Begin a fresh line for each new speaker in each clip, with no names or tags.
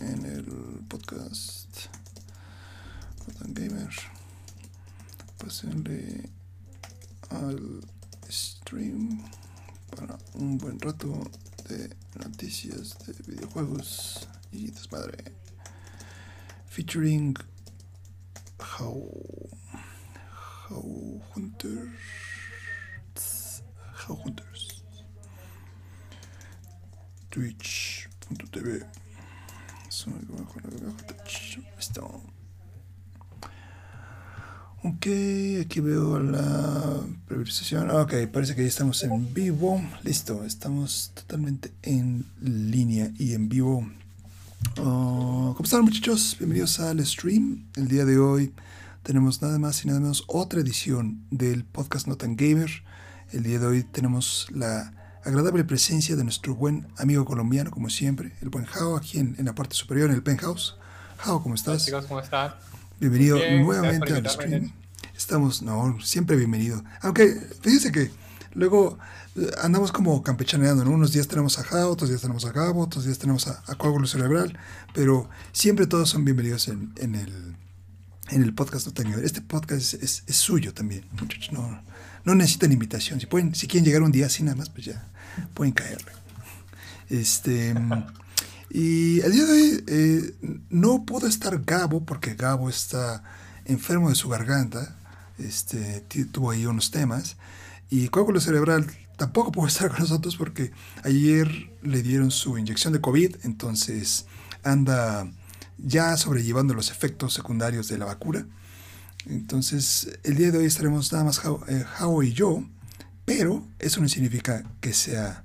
en el podcast Gamer. Pásenle al stream para un buen rato de noticias de videojuegos y desmadre. Featuring How How Hunters How Hunters Twitch.tv Listo. Ok, aquí veo la previsualización. Ok, parece que ya estamos en vivo. Listo, estamos totalmente en línea y en vivo. Oh, ¿Cómo están muchachos? Bienvenidos al stream. El día de hoy tenemos nada más y nada menos otra edición del podcast Notan Gamer. El día de hoy tenemos la agradable presencia de nuestro buen amigo colombiano, como siempre, el buen Jao, aquí en, la parte superior, en el penthouse. Jao, ¿cómo estás?
Hola, chicos, ¿cómo están?
Bienvenido nuevamente al stream. Estamos, no, siempre bienvenido. Aunque, fíjense que luego eh, andamos como campechaneando, ¿no? Unos días tenemos a Jao, otros días tenemos a Gabo, otros días tenemos a, a Coágulo Cerebral, pero siempre todos son bienvenidos en, el, en el podcast No Este podcast es, es, suyo también, muchachos, no, no necesitan invitación. Si pueden, si quieren llegar un día así nada más, pues ya pueden caerle. Este. Y el día de hoy eh, no pudo estar Gabo porque Gabo está enfermo de su garganta. Este, tuvo ahí unos temas. Y coágulo cerebral tampoco pudo estar con nosotros porque ayer le dieron su inyección de COVID. Entonces anda ya sobrellevando los efectos secundarios de la vacuna. Entonces el día de hoy estaremos nada más Jao eh, y yo. Pero eso no significa que sea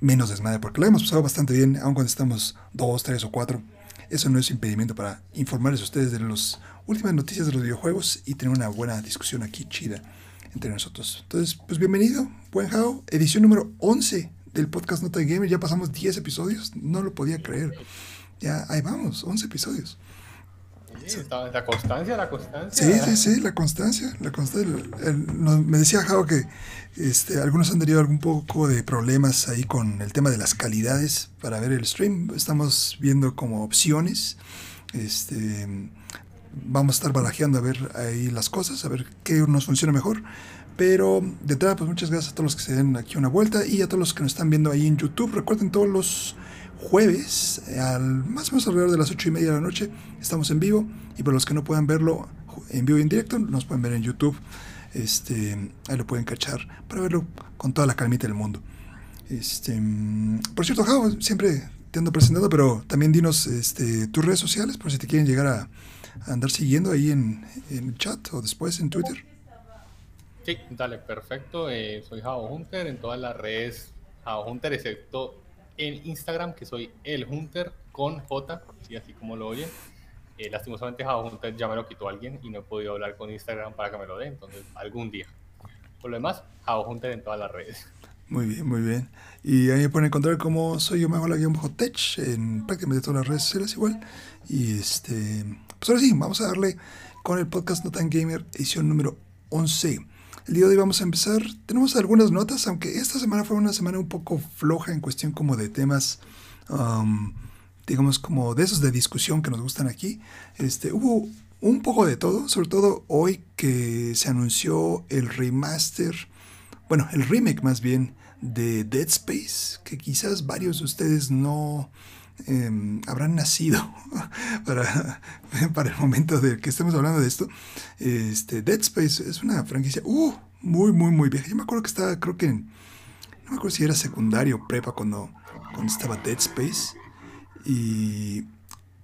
menos desmadre, porque lo hemos pasado bastante bien, aun cuando estamos dos, tres o cuatro. Eso no es impedimento para informarles a ustedes de las últimas noticias de los videojuegos y tener una buena discusión aquí chida entre nosotros. Entonces, pues bienvenido, buen Jao, edición número 11 del podcast Nota Gamer. Ya pasamos 10 episodios, no lo podía creer. Ya ahí vamos, 11 episodios.
La constancia, la constancia. Sí,
sí, sí, la constancia. La constancia. me decía Jao que este, algunos han tenido algún poco de problemas ahí con el tema de las calidades para ver el stream. Estamos viendo como opciones. Este, vamos a estar barajeando a ver ahí las cosas, a ver qué nos funciona mejor. Pero de entrada, pues muchas gracias a todos los que se den aquí una vuelta y a todos los que nos están viendo ahí en YouTube. Recuerden todos los jueves, al, más o menos alrededor de las 8 y media de la noche, estamos en vivo. Y para los que no puedan verlo en vivo y en directo, nos pueden ver en YouTube. Este, ahí lo pueden cachar para verlo con toda la calmita del mundo. Este, por cierto, Jao, siempre te ando presentando, pero también dinos este, tus redes sociales por si te quieren llegar a, andar siguiendo ahí en, el chat o después en Twitter.
Sí, dale, perfecto. Eh, soy Jao Hunter en todas las redes Jao Hunter, excepto en Instagram, que soy el Hunter con J, así como lo oyen. Eh, lastimosamente Java ya me lo quitó alguien y no he podido hablar con Instagram para que me lo dé, entonces algún día. Por lo demás, Java Hunter en todas las redes.
Muy bien, muy bien. Y ahí me pueden encontrar como soy yo mejor la guion bajo tech en prácticamente todas las redes sociales igual. Y este, pues ahora sí, vamos a darle con el podcast No Tan Gamer, edición número 11. El día de hoy vamos a empezar. Tenemos algunas notas, aunque esta semana fue una semana un poco floja en cuestión como de temas. Um, digamos, como de esos de discusión que nos gustan aquí. Este, hubo un poco de todo, sobre todo hoy que se anunció el remaster, bueno, el remake más bien de Dead Space, que quizás varios de ustedes no em, habrán nacido para, para el momento de que estemos hablando de esto. Este, Dead Space es una franquicia uh, muy, muy, muy vieja. Yo me acuerdo que estaba, creo que no me acuerdo si era secundario o prepa cuando, cuando estaba Dead Space. Y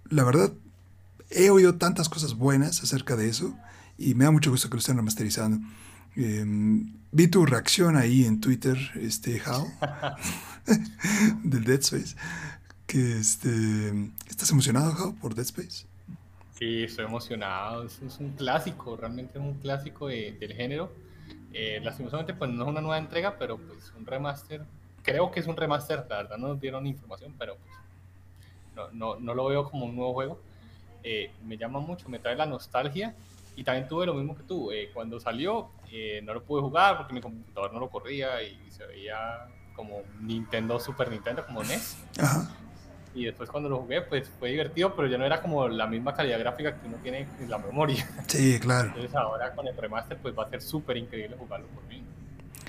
la verdad, he oído tantas cosas buenas acerca de eso y me da mucho gusto que lo estén remasterizando. Em, vi tu reacción ahí en Twitter, este, How, del Dead Space. Que este, ¿Estás emocionado, How, por Dead Space?
Sí, estoy emocionado. Es, un clásico, realmente es un clásico del género. Eh, lastimosamente, pues no es una nueva entrega, pero pues un remaster. Creo que es un remaster, la verdad no nos dieron información, pero pues no, no, no lo veo como un nuevo juego. Eh, me llama mucho, me trae la nostalgia y también tuve lo mismo que tú. Eh, cuando salió eh, no lo pude jugar porque mi computador no lo corría y se veía como Nintendo, Super Nintendo, como NES. Y después cuando lo jugué, pues fue divertido, pero ya no era como la misma calidad gráfica que uno tiene en la memoria.
Sí, claro.
Entonces ahora con el remaster, pues va a ser súper increíble jugarlo por mí.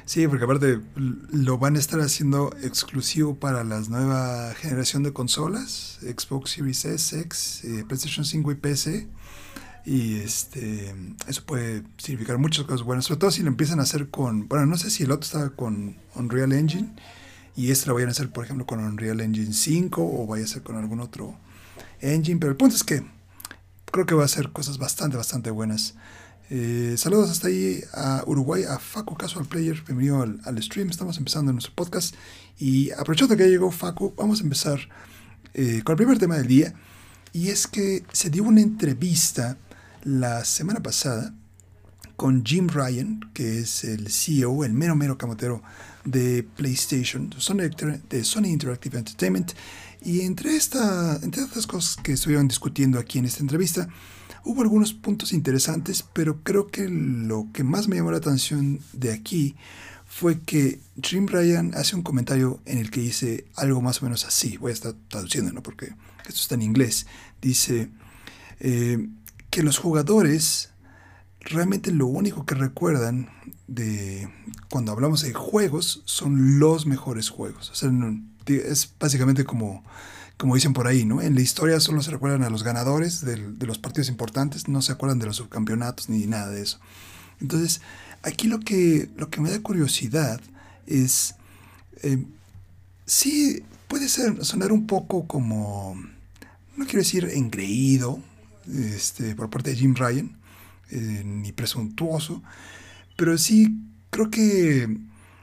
Sí, porque aparte lo van a estar haciendo exclusivo para la nueva generación de consolas, Xbox Series S, X, eh, PlayStation 5 y PC. Y este eso puede significar muchas cosas buenas, sobre todo si lo empiezan a hacer con, bueno, no sé si el otro estaba con Unreal Engine y este lo vayan a hacer, por ejemplo, con Unreal Engine 5 o vaya a ser con algún otro engine, pero el punto es que creo que va a ser cosas bastante, bastante buenas. Eh, saludos hasta ahí a Uruguay, a Facu Casual Player. Bienvenido al, stream. Estamos empezando nuestro podcast. Y aprovechando que ya llegó Facu, vamos a empezar eh, con el primer tema del día. Y es que se dio una entrevista la semana pasada con Jim Ryan, que es el CEO, el mero mero camotero de PlayStation, de Sony Interactive Entertainment. Y entre, esta, entre estas cosas que estuvieron discutiendo aquí en esta entrevista, Hubo algunos puntos interesantes, pero creo que lo que más me llamó la atención de aquí fue que Jim Ryan hace un comentario en el que dice algo más o menos así. Voy a estar traduciendo, ¿no? Porque esto está en inglés. Dice eh, que los jugadores realmente lo único que recuerdan de cuando hablamos de juegos son los mejores juegos. O sea, es básicamente como como dicen por ahí, ¿no? En la historia solo se recuerdan a los ganadores de los partidos importantes, no se acuerdan de los subcampeonatos ni nada de eso. Entonces, aquí lo que, lo que me da curiosidad es, eh, sí, puede ser, sonar un poco como, no quiero decir engreído, este, por parte de Jim Ryan, eh, ni presuntuoso, pero sí creo que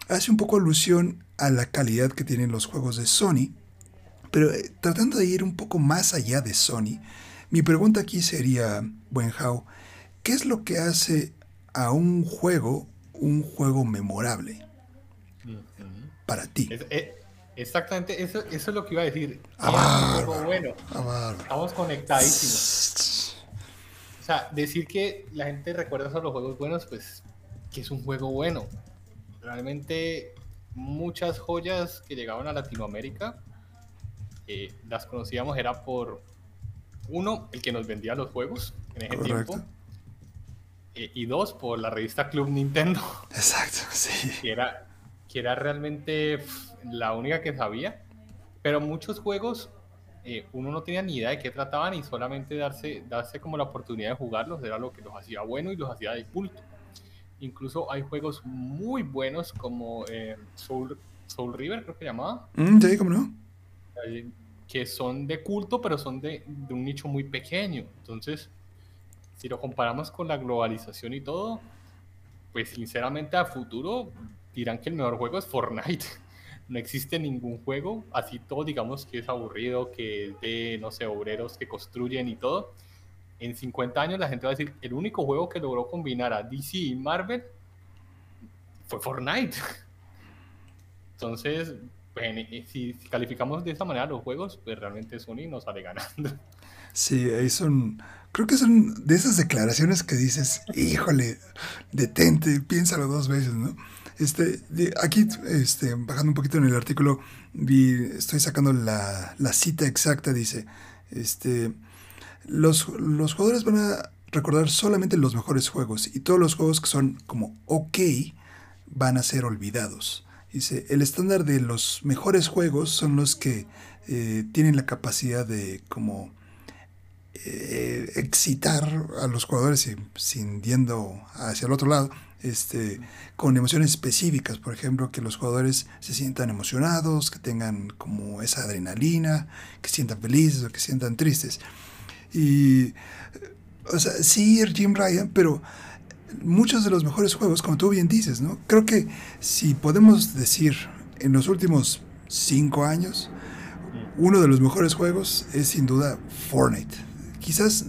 hace un poco alusión a la calidad que tienen los juegos de Sony pero eh, tratando de ir un poco más allá de Sony, mi pregunta aquí sería, Wenhao, ¿qué es lo que hace a un juego un juego memorable para ti?
Eh, exactamente, eso, eso, es lo que iba a decir.
Ah,
bueno.
Ah,
Estamos conectadísimos. O sea, decir que la gente recuerda solo los juegos buenos, pues, que es un juego bueno. Realmente muchas joyas que llegaban a Latinoamérica eh, las conocíamos era por uno, el que nos vendía los juegos en ese tiempo. Eh, y dos, por la revista Club Nintendo.
Exacto, sí.
Que era, que era realmente la única que sabía. Pero muchos juegos eh, uno no tenía ni idea de qué trataban y solamente darse, darse como la oportunidad de jugarlos era lo que los hacía bueno y los hacía de culto. Incluso hay juegos muy buenos como Soul, Soul River, creo que llamaba.
Mm, sí, cómo no
que son de culto, pero son de, de, un nicho muy pequeño. Entonces, si lo comparamos con la globalización y todo, pues sinceramente a futuro dirán que el mejor juego es Fortnite. No existe ningún juego, así todo digamos que es aburrido, que es de, no sé, obreros que construyen y todo. En 50 años la gente va a decir, el único juego que logró combinar a DC y Marvel fue Fortnite. Entonces, pues, si calificamos de esta manera los juegos, pues realmente Sony nos sale ganando.
Sí, ahí son, creo que son de esas declaraciones que dices, híjole, detente, piénsalo dos veces, ¿no? Este, aquí, este, bajando un poquito en el artículo, vi, estoy sacando la, la cita exacta, dice, este, los, los jugadores van a recordar solamente los mejores juegos y todos los juegos que son como ok van a ser olvidados. Dice, el estándar de los mejores juegos son los que eh, tienen la capacidad de como eh, excitar a los jugadores sin yendo hacia el otro lado, este, con emociones específicas, por ejemplo, que los jugadores se sientan emocionados, que tengan como esa adrenalina, que sientan felices o que sientan tristes. Y, o sea, sí, Jim Ryan, pero muchos de los mejores juegos, como tú bien dices, ¿no? Creo que si podemos decir en los últimos cinco años, uno de los mejores juegos es sin duda Fortnite. Quizás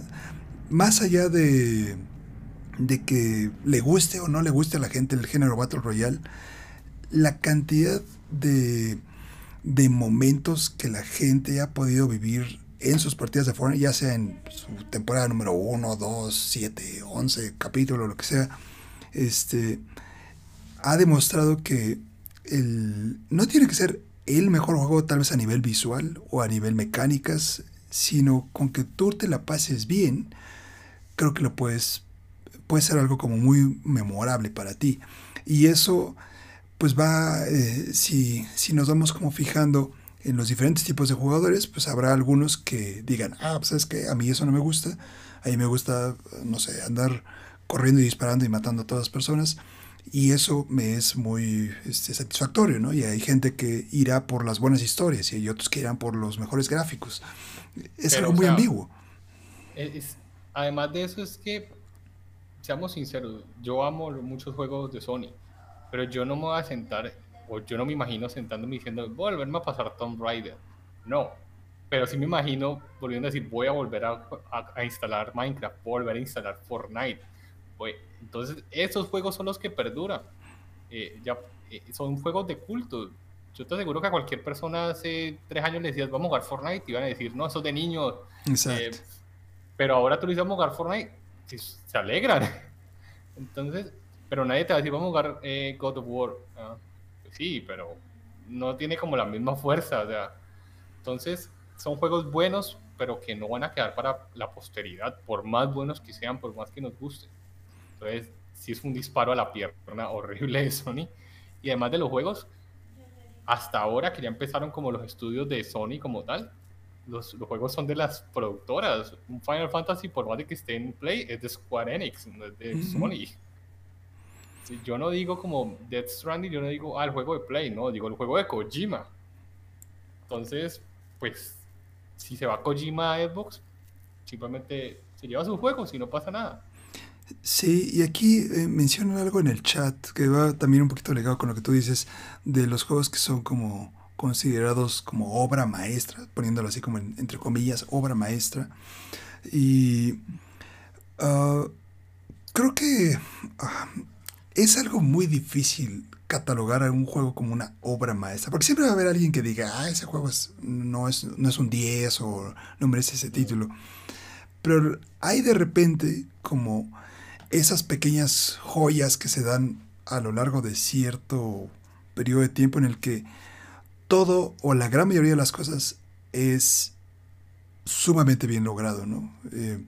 más allá de, de que le guste o no le guste a la gente el género Battle Royale, la cantidad de, de momentos que la gente ha podido vivir en sus partidas de Fortnite, ya sea en su temporada número 1, 2, 7, 11 capítulo, lo que sea, este, ha demostrado que el, no tiene que ser el mejor juego tal vez a nivel visual o a nivel mecánicas, sino con que tú te la pases bien, creo que lo puedes, puede ser algo como muy memorable para ti. Y eso, pues va, eh, si, si nos vamos como fijando en los diferentes tipos de jugadores, pues habrá algunos que digan, ah, pues es que a mí eso no me gusta, a mí me gusta, no sé, andar corriendo y disparando y matando a todas las personas. Y eso me es muy este, satisfactorio, ¿no? Y hay gente que irá por las buenas historias y hay otros que irán por los mejores gráficos. Es algo muy ambiguo.
además de eso es que, seamos sinceros, yo amo muchos juegos de Sony, pero yo no me voy a sentar, o yo no me imagino sentándome diciendo, volverme a pasar Tomb Raider. No, pero sí me imagino volviendo a decir, voy a volver a, a instalar Minecraft, volver a instalar Fortnite entonces, esos juegos son los que perduran. Eh, ya, eh, son juegos de culto. Yo te aseguro que a cualquier persona hace tres años le decías, vamos a jugar Fortnite, y iban a decir, no, eso es de niños. Eh, pero ahora tú le dices, vamos a jugar Fortnite, se alegran. Entonces, pero nadie te va a decir, vamos a jugar God of War. Ah, pues sí, pero no tiene como la misma fuerza. O sea, entonces, son juegos buenos, pero que no van a quedar para la posteridad, por más buenos que sean, por más que nos gusten. Entonces, sí es un disparo a la pierna horrible de Sony. Y además de los juegos, hasta ahora que ya empezaron como los estudios de Sony como tal, los, los, juegos son de las productoras. Un Final Fantasy, por más de que esté en Play, es de Square Enix, no es de Sony. yo no digo como Death Stranding, yo no digo, ah, el juego de Play, no, digo el juego de Kojima. Entonces, pues, si se va Kojima a Xbox, simplemente se lleva sus juegos y no pasa nada.
Sí, y aquí eh, mencionan algo en el chat que va también un poquito ligado con lo que tú dices de los juegos que son como considerados como obra maestra, poniéndolo así como entre comillas, obra maestra. Y ah, creo que ah, es algo muy difícil catalogar a un juego como una obra maestra, porque siempre va a haber alguien que diga, ah, ese juego no, es, no es un 10 o no merece ese título. Pero hay de repente como esas pequeñas joyas que se dan a lo largo de cierto periodo de tiempo en el que todo o la gran mayoría de las cosas es sumamente bien logrado, ¿no? Eh,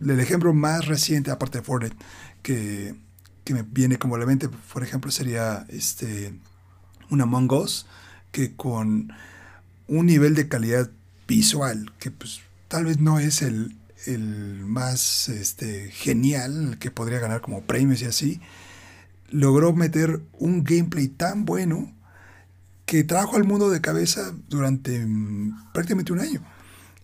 el ejemplo más reciente, aparte de Fortnite, que, me viene como a la mente, por ejemplo, sería este, un Among que con un nivel de calidad visual, que pues tal vez no es el, el más este, genial, que podría ganar como premios y así, logró meter un gameplay tan bueno que trajo al mundo de cabeza durante mm, prácticamente un año.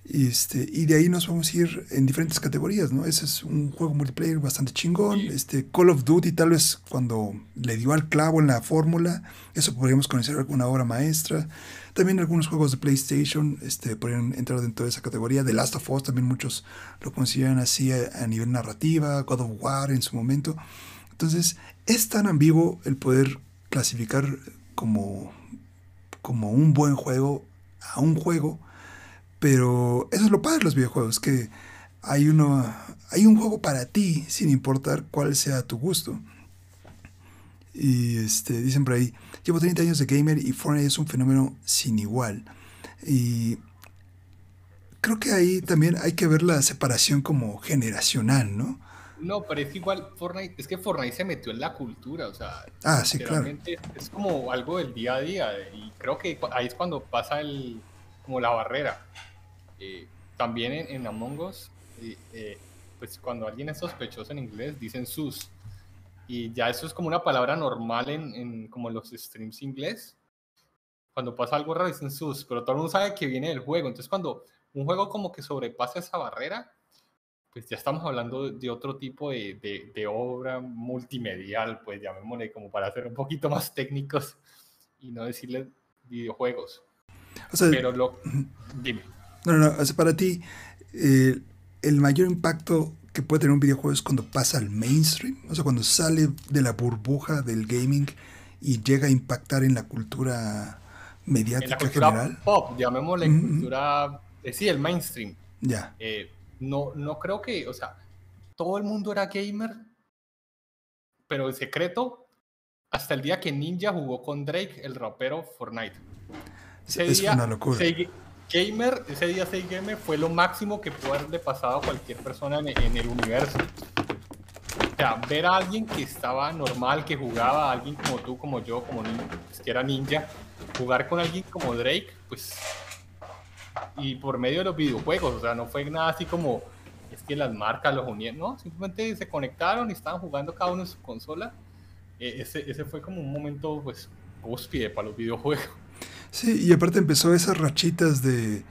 Este, y de ahí nos vamos a ir en diferentes categorías, ¿no? Ese es un juego multiplayer bastante chingón. Este, Call of Duty, tal vez cuando le dio al clavo en la fórmula, eso podríamos conocer alguna obra maestra. También algunos juegos de PlayStation este, podrían entrar dentro de esa categoría. The Last of Us también muchos lo consideran así a, nivel narrativa, God of War en su momento. Entonces, es tan ambiguo el poder clasificar como, como un buen juego a un juego pero eso es lo padre de los videojuegos, que hay, uno, hay un juego para ti, sin importar cuál sea tu gusto. Y este, dicen por ahí, llevo 30 años de gamer y Fortnite es un fenómeno sin igual. Y creo que ahí también hay que ver la separación como generacional, ¿no?
No, pero es igual Fortnite, es que Fortnite se metió en la cultura, o sea,
ah, sí, claro.
es como algo del día a día y creo que ahí es cuando pasa el, como la barrera. Eh, también en, Among Us, eh, pues cuando alguien es sospechoso en inglés, dicen sus. Y ya eso es como una palabra normal en, en como los streams inglés. Cuando pasa algo raro dicen sus, pero todo el mundo sabe que viene del juego. Entonces cuando un juego como que sobrepasa esa barrera, pues ya estamos hablando de otro tipo de, de, de obra multimedial, pues llamémosle como para ser un poquito más técnicos y no decirle videojuegos. pero lo... Dime.
No, no, no. para ti, eh, el mayor impacto que puede tener un videojuego es cuando pasa al mainstream, o sea, cuando sale de la burbuja del gaming y llega a impactar en la cultura mediática en la cultura general.
Pop, llamémosle cultura, eh, sí, el mainstream. Ya. Eh, no, no creo que, o sea, todo el mundo era gamer, pero en secreto, hasta el día que Ninja jugó con Drake, el rapero Fortnite.
Ese es una locura.
Gamer, ese día 6 Gamer fue lo máximo que pudo haberle pasado a cualquier persona en, el universo. O sea, ver a alguien que estaba normal, que jugaba, a alguien como tú, como yo, como que era ninja, jugar con alguien como Drake, pues. Y por medio de los videojuegos, o sea, no fue nada así como es que las marcas los unieron, no, simplemente se conectaron y estaban jugando cada uno en su consola. E, ese, ese fue como un momento, pues, cúspide para los videojuegos.
Sí, y aparte empezó esas rachitas de,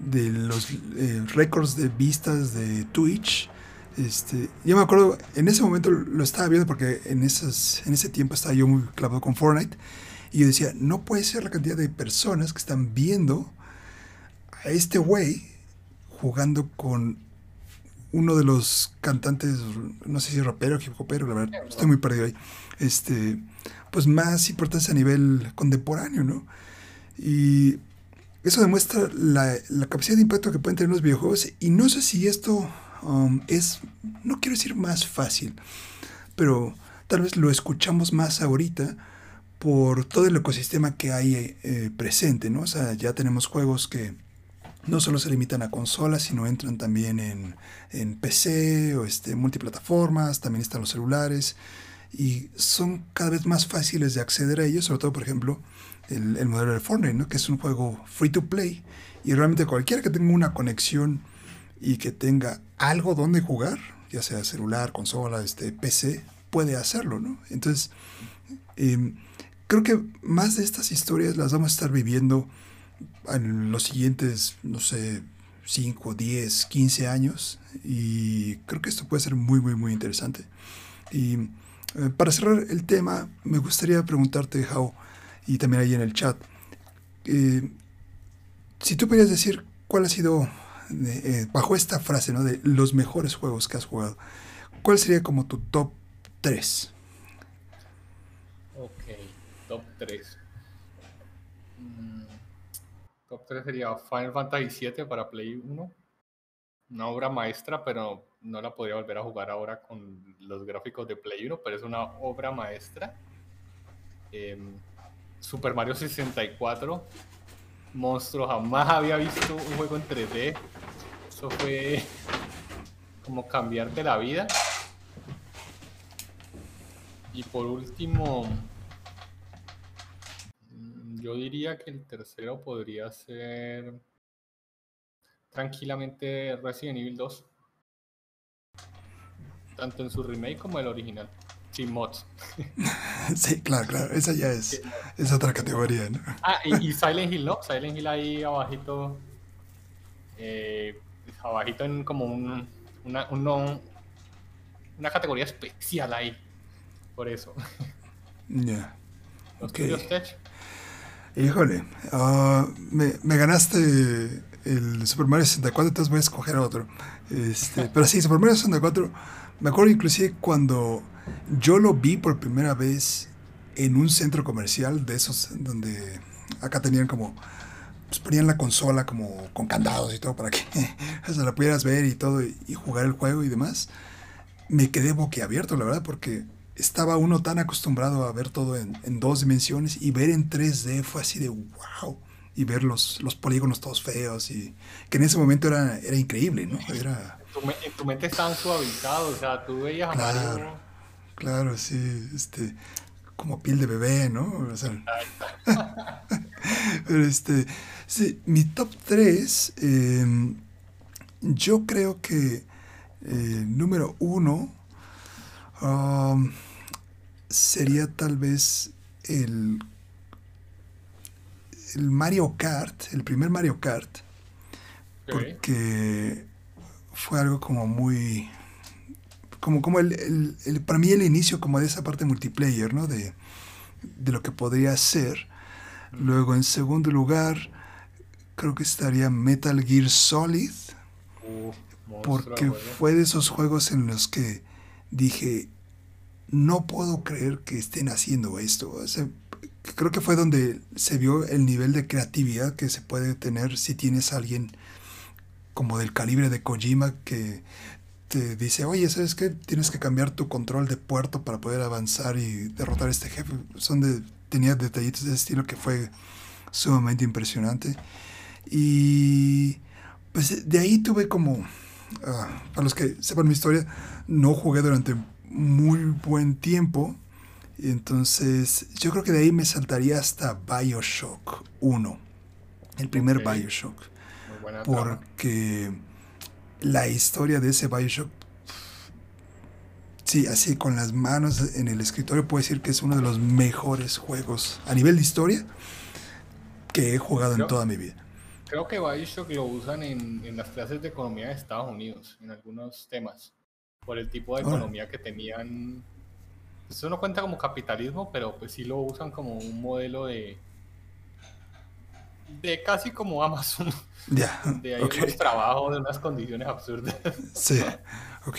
de los eh, récords de vistas de Twitch. Este, yo me acuerdo, en ese momento lo estaba viendo porque en, esas, en ese tiempo estaba yo muy clavado con Fortnite. Y yo decía, no puede ser la cantidad de personas que están viendo a este güey jugando con uno de los cantantes, no sé si rapero, hip hopero, la verdad, estoy muy perdido ahí. Este, pues más importantes a nivel contemporáneo, ¿no? Y eso demuestra la, capacidad de impacto que pueden tener los videojuegos. Y no sé si esto um, es, no quiero decir más fácil, pero tal vez lo escuchamos más ahorita por todo el ecosistema que hay eh, presente, ¿no? O sea, ya tenemos juegos que no solo se limitan a consolas, sino entran también en, en PC o este, multiplataformas, también están los celulares y son cada vez más fáciles de acceder a ellos, sobre todo, por ejemplo, el, modelo de Fortnite, ¿no? que es un juego free to play y realmente cualquiera que tenga una conexión y que tenga algo donde jugar, ya sea celular, consola, este, PC, puede hacerlo, ¿no? Entonces, em, creo que más de estas historias las vamos a estar viviendo en los siguientes, no sé, 5, 10, 15 años y creo que esto puede ser muy, muy, muy interesante. Y eh, para cerrar el tema, me gustaría preguntarte, How, y también ahí en el chat. Eh, si tú pudieras decir cuál ha sido, eh, bajo esta frase, ¿no? De los mejores juegos que has jugado, ¿cuál sería como tu top 3?
Ok, top 3. Top 3 sería Final Fantasy VII para Play 1. Una obra maestra, pero no la podría volver a jugar ahora con los gráficos de Play 1, pero es una obra maestra. Eh, Super Mario 64. Monstruo, jamás había visto un juego en 3D. Eso fue como cambiarte la vida. Y por último, yo diría que el tercero podría ser tranquilamente Resident Evil 2. Tanto en su remake como el original. Sin mods.
sí, claro, claro. Esa ya es, es otra categoría, ¿no?
Ah, y, Silent Hill, ¿no? Silent Hill ahí abajito. Eh, abajito en como un, una, una categoría especial ahí. Por eso.
Ya. Híjole, uh, me, me, ganaste el Super Mario 64, entonces voy a escoger otro. Este, pero sí, Super Mario 64, me acuerdo inclusive cuando yo lo vi por primera vez en un centro comercial de esos donde acá tenían como pues ponían la consola como con candados y todo para que se la pudieras ver y todo y, jugar el juego y demás. Me quedé boquiabierto, la verdad, porque estaba uno tan acostumbrado a ver todo en, dos dimensiones y ver en 3D fue así de wow. Y ver los, los polígonos todos feos y que en ese momento era, era increíble, ¿no? Era...
En tu, mente estaban suavizados, o sea, tú veías a Mario
Claro, sí, este, como piel de bebé, ¿no? pero este, sí, mi top 3, em, yo creo que eh, número uno sería tal vez el, el Mario Kart, el primer Mario Kart, porque fue algo como muy como, como el, el, para mí el inicio como de esa parte multiplayer, ¿no? De, de lo que podría ser. Luego, en segundo lugar, creo que estaría Metal Gear Solid. porque fue de esos juegos en los que dije, no puedo creer que estén haciendo esto. creo que fue donde se vio el nivel de creatividad que se puede tener si tienes alguien como del calibre de Kojima que te dice, oye, ¿sabes qué? Tienes que cambiar tu control de puerto para poder avanzar y derrotar a este jefe. Son de, tenía detallitos de ese estilo que fue sumamente impresionante. Y pues de ahí tuve como, ah, para los que sepan mi historia, no jugué durante muy buen tiempo. Entonces, yo creo que de ahí me saltaría hasta Bioshock 1, el primer Bioshock. Porque la historia de ese Bioshock, sí, así con las manos en el escritorio, puedo decir que es uno de los mejores juegos a nivel de historia que he jugado en toda mi vida.
Creo que Bioshock lo usan en, las clases de economía de Estados Unidos, en algunos temas, por el tipo de economía que tenían. Eso no cuenta como capitalismo, pero pues sí lo usan como un modelo de, de casi como Amazon.
Ya.
de ahí okay. trabajos de unas condiciones absurdas.
Sí, ok.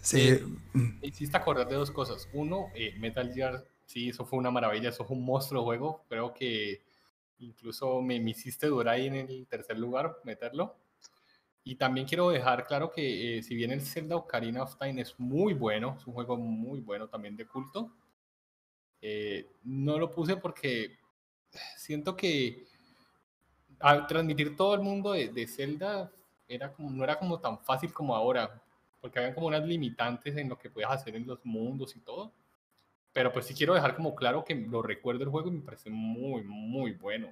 Sí. Eh,
mm. hiciste acordar de dos cosas. Uno, eh, Metal Gear, sí, eso fue una maravilla, eso fue un monstruo juego. Creo que incluso me, me hiciste durar ahí en el tercer lugar, meterlo. Y también quiero dejar claro que eh, si bien el Zelda Ocarina of Time es muy bueno, es un juego muy bueno también de culto, no lo puse porque siento que al transmitir todo el mundo de, de, Zelda era como, no era como tan fácil como ahora, porque había como unas limitantes en lo que puedes hacer en los mundos y todo. Pero pues sí quiero dejar como claro que lo recuerdo el juego y me parece muy, muy bueno.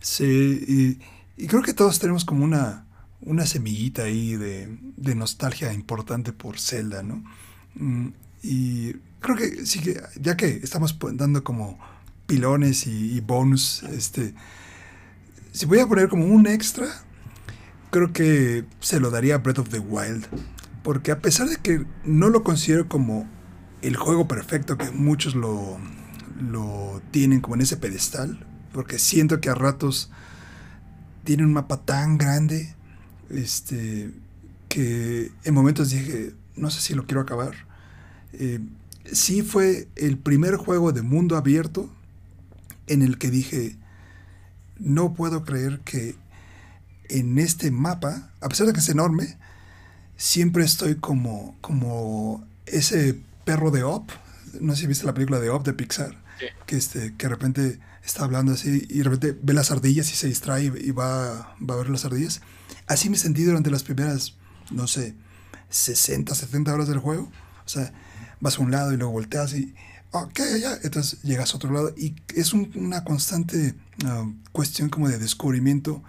Sí, y, creo que todos tenemos como una, una semillita ahí de, de nostalgia importante por Zelda, ¿no? Mm, y creo que sí que, ya que estamos dando como pilones y, bonus. Este, si voy a poner como un extra, creo que se lo daría a Breath of the Wild. Porque a pesar de que no lo considero como el juego perfecto que muchos lo, lo tienen como en ese pedestal, porque siento que a ratos tiene un mapa tan grande este, que en momentos dije, no sé si lo quiero acabar. Eh, sí fue el primer juego de mundo abierto en el que dije, no puedo creer que en este mapa, a pesar de que es enorme, siempre estoy como, como ese perro de Op. No sé si viste la película de Op de Pixar, que, este, que de repente está hablando así y de repente ve las ardillas y se distrae y va, va a ver las ardillas. Así me sentí durante las primeras, no sé, 60, 70 horas del juego. O sea, vas a un lado y luego volteas y ok, ya, entonces llegas a otro lado y es una constante ah, cuestión como de descubrimiento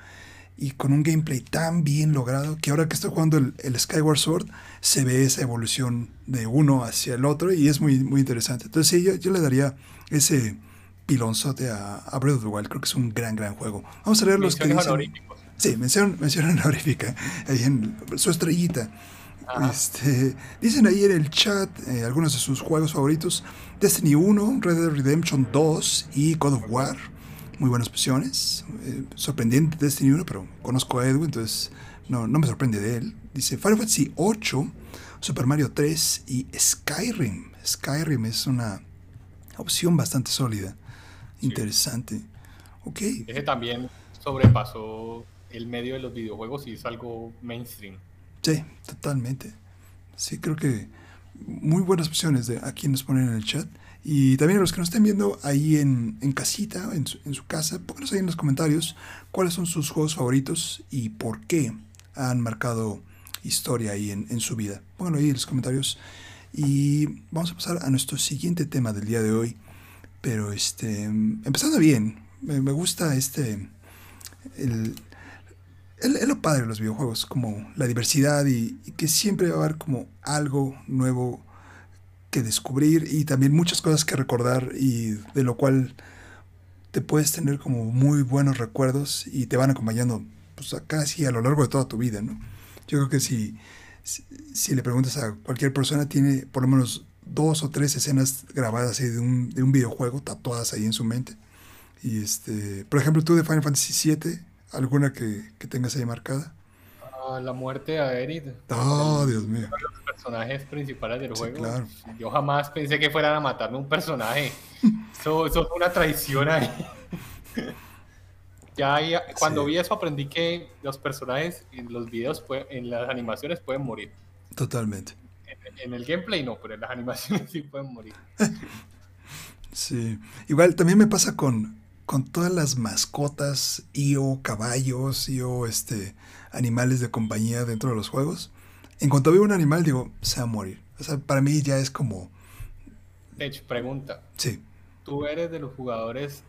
y con un gameplay tan bien logrado que ahora que estoy jugando el, Skyward Sword se ve esa evolución de uno hacia el otro y es muy, muy interesante. Entonces sí, yo, le daría ese pilonzote a, a, Breath of the Wild, creo que es un gran, gran juego. Vamos a leer los que dicen... Sí, mención, mención honorífica, ahí en su estrellita. Este, dicen ahí en el chat eh, algunos de sus juegos favoritos. Destiny 1, Red Dead Redemption 2 y God of War. Muy buenas opciones. Eh, sorprendente Destiny 1, pero conozco a Edwin, entonces no, no me sorprende de él. Dice Final Fantasy 8, Super Mario 3 y Skyrim. Skyrim es una opción bastante sólida. Interesante. Ok.
Ese también sobrepasó el medio de los videojuegos y es algo mainstream.
Sí, totalmente. Sí, creo que muy buenas opciones de aquí nos ponen en el chat. Y también a los que nos estén viendo ahí en, casita, en su, en su, casa, pónganos ahí en los comentarios cuáles son sus juegos favoritos y por qué han marcado historia ahí en, su vida. Pónganlo ahí en los comentarios. Y vamos a pasar a nuestro siguiente tema del día de hoy. Pero este, empezando bien, me, me gusta este, el, es, lo padre de los videojuegos, como la diversidad y, que siempre va a haber como algo nuevo que descubrir y también muchas cosas que recordar y de lo cual te puedes tener como muy buenos recuerdos y te van acompañando pues casi a lo largo de toda tu vida, ¿no? Yo creo que si, si, le preguntas a cualquier persona tiene por lo menos dos o tres escenas grabadas ahí de un, de un videojuego tatuadas ahí en su mente. Y este, por ejemplo, tú de Final Fantasy VII, ¿Alguna que, que tengas ahí marcada?
Ah, la muerte de Aerith.
Oh, Dios mío.
Uno de los personajes principales del juego. Claro. Yo jamás pensé que fueran a matarme un personaje. eso, eso fue una traición ahí. Ya cuando vi eso aprendí que los personajes en los videos, en las animaciones pueden morir.
Totalmente.
En, el gameplay no, pero en las animaciones sí pueden morir.
sí. Igual también me pasa con, con todas las mascotas y o caballos y o este, animales de compañía dentro de los juegos. En cuanto veo un animal, digo, se va a morir. O sea, para mí ya es como...
De hecho, pregunta.
Sí.
¿Tú eres de los jugadores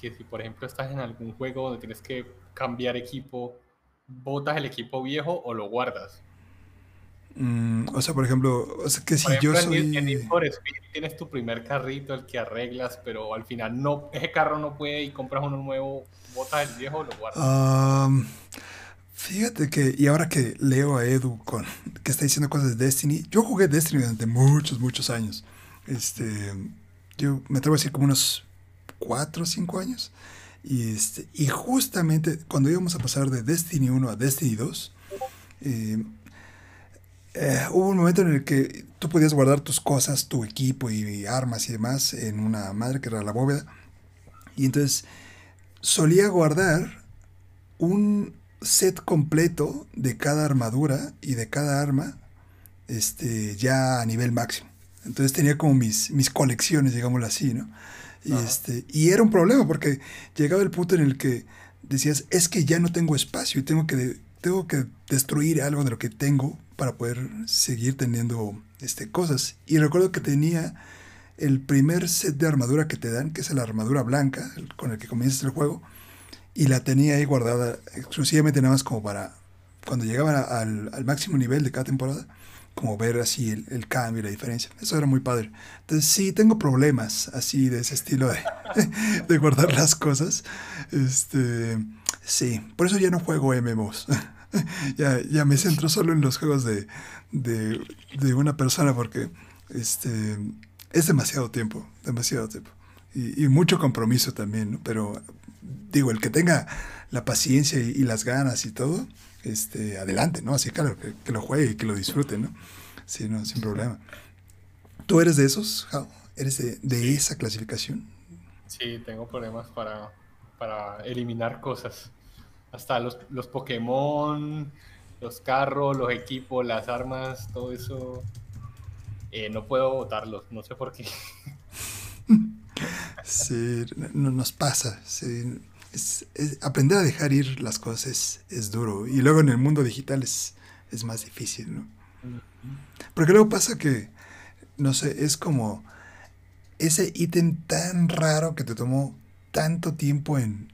que si por ejemplo estás en algún juego donde tienes que cambiar equipo, botas el equipo viejo o lo guardas?
Mm, o sea, por ejemplo, o sea, que si yo soy...
En tienes tu primer carrito, el que arreglas, pero al final no, ese carro no puede y compras uno nuevo, botas el viejo lo guardas.
fíjate que, y ahora que leo a Edu con, que está diciendo cosas de Destiny, yo jugué Destiny durante muchos, muchos años. Este, yo me atrevo a decir como unos 4 o 5 años. Y, este, y justamente cuando íbamos a pasar de Destiny 1 a Destiny 2, eh, eh, hubo un momento en el que tú podías guardar tus cosas, tu equipo y, armas y demás en una madre que era la bóveda. Y entonces solía guardar un set completo de cada armadura y de cada arma este, ya a nivel máximo. Entonces tenía como mis, mis colecciones, digámoslo así, ¿no? Y, este, y era un problema porque llegaba el punto en el que decías, es que ya no tengo espacio y tengo que, tengo que destruir algo de lo que tengo para poder seguir teniendo este, cosas. Y recuerdo que tenía el primer set de armadura que te dan, que es la armadura blanca, con el que comienzas el juego, y la tenía ahí guardada exclusivamente nada más como para cuando llegaban al, al máximo nivel de cada temporada como ver así el, cambio y la diferencia. Eso era muy padre. Entonces sí, tengo problemas así de ese estilo de, de guardar las cosas. Este, sí, por eso ya no juego MMOs. ya, ya me centro solo en los juegos de, de, de, una persona porque este, es demasiado tiempo, demasiado tiempo. Y, y mucho compromiso también, ¿no? Pero digo, el que tenga la paciencia y, y las ganas y todo, este, adelante, ¿no? Así claro, que, lo juegue y que lo disfrute, ¿no? Sí, no, sin problema. ¿Tú eres de esos, ¿Eres de, esa clasificación?
Sí, tengo problemas para, para eliminar cosas. Hasta los, los Pokémon, los carros, los equipos, las armas, todo eso. Eh, no puedo votarlos, no sé por qué.
sí, no, nos pasa. Sí aprender a dejar ir las cosas es, duro. Y luego en el mundo digital es, es más difícil, ¿no? Porque luego pasa que, no sé, es como ese ítem tan raro que te tomó tanto tiempo en,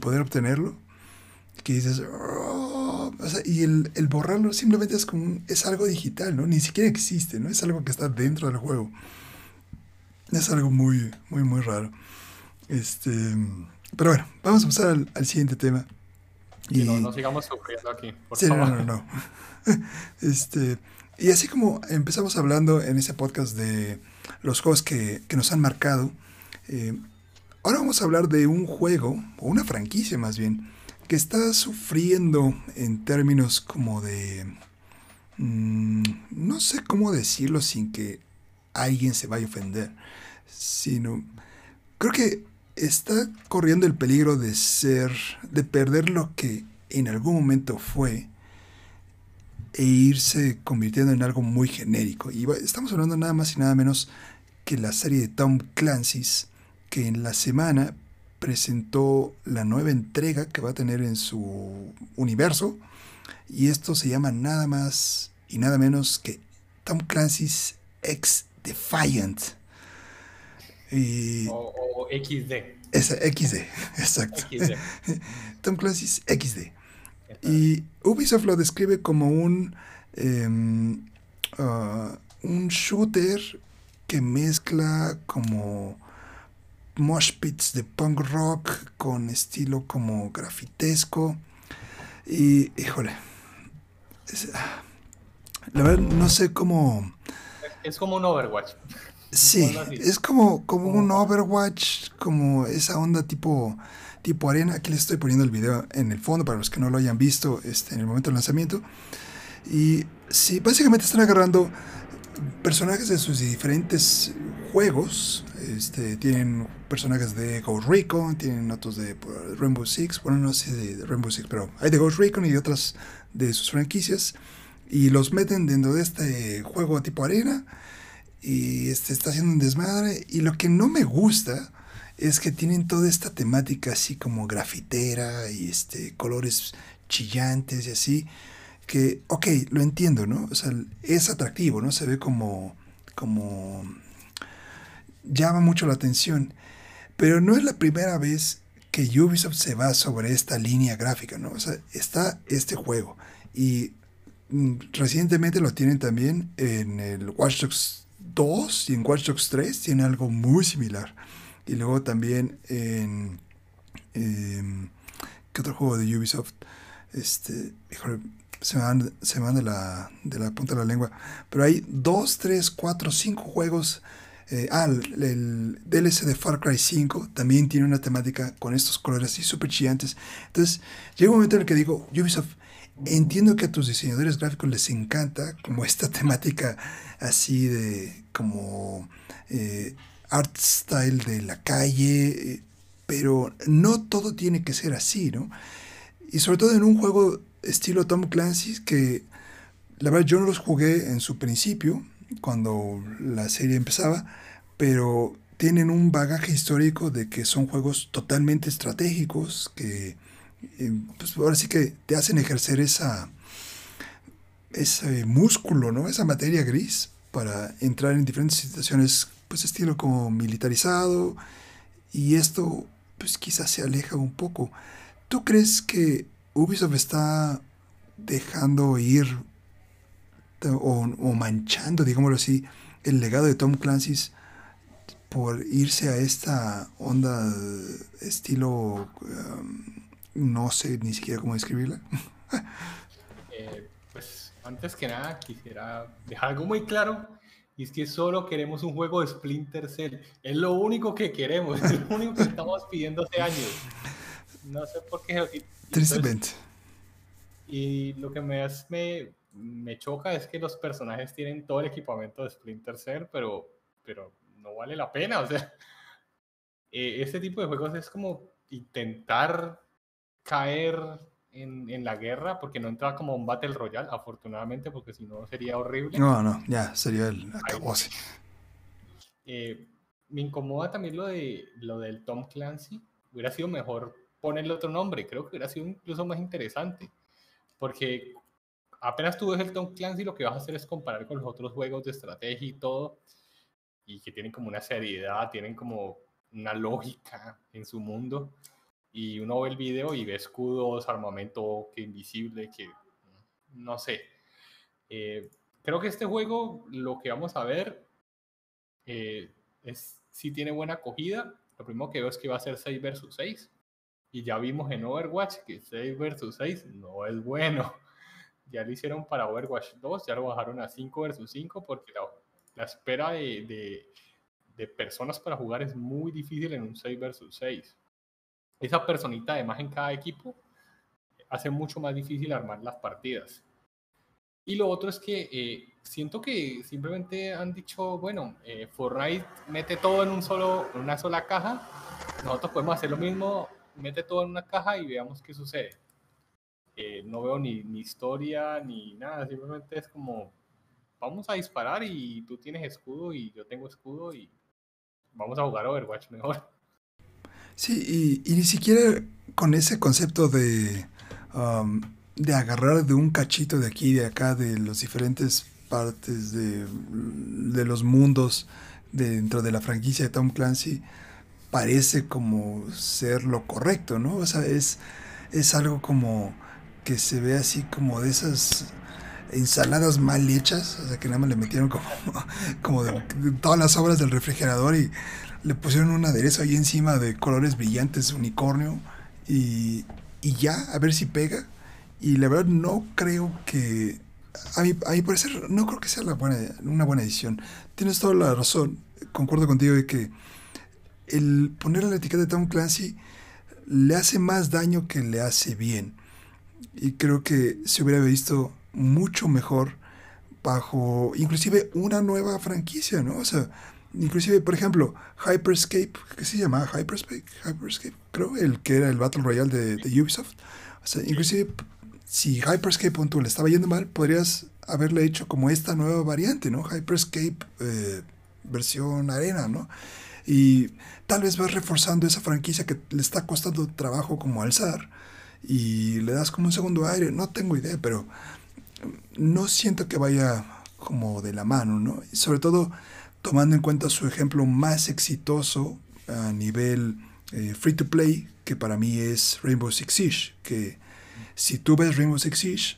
poder obtenerlo, que dices, oh", y el, el, borrarlo simplemente es como es algo digital, ¿no? Ni siquiera existe, ¿no? Es algo que está dentro del juego. Es algo muy, muy, muy raro. Este. Pero bueno, vamos a pasar al, siguiente tema.
Y, no, no sigamos sufriendo aquí.
Por sí, no, no, no. este, y así como empezamos hablando en ese podcast de los juegos que, nos han marcado, eh, ahora vamos a hablar de un juego, o una franquicia más bien, que está sufriendo en términos como de... Mm, no sé cómo decirlo sin que alguien se vaya a ofender, sino... Creo que está corriendo el peligro de ser, de perder lo que en algún momento fue e irse convirtiendo en algo muy genérico. Y estamos hablando nada más y nada menos que la serie de Tom Clancy's, que en la semana presentó la nueva entrega que va a tener en su universo. Y esto se llama nada más y nada menos que Tom Clancy's X Defiant.
Y, o, XD.
Esa, XD, exacto. Tom Clancy's XD. Y Ubisoft lo describe como un, em, ah, un shooter que mezcla como mosh pits de punk rock con estilo como grafitesco. Y, híjole, ah, la verdad no sé cómo...
Es como un Overwatch.
Sí, es como, como un Overwatch, como esa onda tipo, tipo arena. Aquí les estoy poniendo el video en el fondo para los que no lo hayan visto este, en el momento del lanzamiento. Y sí, básicamente están agarrando personajes de sus diferentes juegos. Este, tienen personajes de Ghost Recon, tienen otros de Rainbow Six, bueno, no sé de Rainbow Six, pero hay de Ghost Recon y otras de sus franquicias. Y los meten dentro de este juego tipo arena. Y este, está haciendo un desmadre. Y lo que no me gusta es que tienen toda esta temática así como grafitera y este, colores chillantes y así que, ok, lo entiendo, ¿no? O sea, es atractivo, ¿no? Se ve como, como, llama mucho la atención, pero no es la primera vez que Ubisoft se va sobre esta línea gráfica, ¿no? Está este juego y mm, recientemente lo tienen también en el Watch Dogs 2 y en Watch Dogs 3 tiene algo muy similar. Y luego también en... Em, ¿Qué otro juego de Ubisoft? Este, híjole, se me van, se de, la, de la punta de la lengua. Pero hay 2, 3, 4, 5 juegos. Eh, ah, el, DLC de Far Cry 5 también tiene una temática con estos colores así súper chillantes. Entonces, llega un momento en el que digo, Ubisoft, entiendo que a tus diseñadores gráficos les encanta como esta temática así de como eh, art style de la calle, eh, pero no todo tiene que ser así, ¿no? Y sobre todo en un juego estilo Tom Clancy que la verdad yo no los jugué en su principio, cuando la serie empezaba, pero tienen un bagaje histórico de que son juegos totalmente estratégicos, que eh, pues ahora sí que te hacen ejercer esa, ese músculo, ¿no? esa materia gris para entrar en diferentes situaciones, pues estilo como militarizado, y esto pues quizás se aleja un poco. ¿Tú crees que Ubisoft está dejando ir o, manchando, digámoslo así, el legado de Tom Clancy por irse a esta onda estilo, um, no sé ni siquiera cómo describirla.
Eh, pues antes que nada quisiera dejar algo muy claro y es que solo queremos un juego de Splinter Cell. Es lo único que queremos, es lo único que estamos pidiendo hace años. No sé por qué.
Tristemente.
Y lo que me, me, me choca es que los personajes tienen todo el equipamiento de Splinter Cell, pero, pero no vale la pena. O sea, eh, este tipo de juegos es como intentar caer en, en, la guerra, porque no entra como un Battle Royale, afortunadamente, porque si no sería horrible.
No, no, ya, sería el
acabose. Eh, me incomoda también lo, de, lo del Tom Clancy. Hubiera sido mejor ponerle otro nombre, creo que hubiera sido incluso más interesante porque apenas tú ves el Tom Clancy, lo que vas a hacer es comparar con los otros juegos de estrategia y todo, y que tienen como una seriedad, tienen como una lógica en su mundo. Y uno ve el video y ve escudos, armamento que invisible, que no sé. Eh, creo que este juego, lo que vamos a ver, eh, es si tiene buena acogida. Lo primero que veo es que va a ser 6 versus 6. Y ya vimos en Overwatch que 6 versus 6 no es bueno. Ya lo hicieron para Overwatch 2, ya lo bajaron a 5 versus 5 porque la, espera de, de, personas para jugar es muy difícil en un 6 versus 6. Esa personita además en cada equipo hace mucho más difícil armar las partidas. Y lo otro es que eh, siento que simplemente han dicho, bueno, eh, Fortnite mete todo en un solo, en una sola caja, nosotros podemos hacer lo mismo mete todo en una caja y veamos qué sucede. Eh, no veo ni, ni, historia ni nada, simplemente es como, vamos a disparar y tú tienes escudo y yo tengo escudo y vamos a jugar Overwatch mejor.
Sí, y, ni siquiera con ese concepto de, um, de agarrar de un cachito de aquí y de acá, de las diferentes partes de, de los mundos dentro de la franquicia de Tom Clancy, parece como ser lo correcto, ¿no? O sea, es, es algo como que se ve así como de esas ensaladas mal hechas, o sea, que nada más le metieron como, como de, todas las obras del refrigerador y le pusieron un aderezo ahí encima de colores brillantes, unicornio, y, y ya, a ver si pega. Y la verdad no creo que, a mí, a mí parecer, no creo que sea una buena edición. Tienes toda la razón, concuerdo contigo de que el poner la etiqueta de Tom Clancy le hace más daño que le hace bien. Y creo que se hubiera visto mucho mejor bajo inclusive una nueva franquicia, ¿no? O sea, inclusive, por ejemplo, Hyperscape, ¿qué se llama? Hyperscape, Hyperscape, creo, el que era el Battle Royale de, Ubisoft. O sea, inclusive, si Hyperscape punto, le estaba yendo mal, podrías haberle hecho como esta nueva variante, ¿no? Hyperscape eh, versión arena, ¿no? Y tal vez vas reforzando esa franquicia que le está costando trabajo como alzar y le das como un segundo aire, no tengo idea, pero no siento que vaya como de la mano, ¿no? Sobre todo tomando en cuenta su ejemplo más exitoso a nivel eh, free to play, que para mí es Rainbow Six Siege, que si tú ves Rainbow Six Siege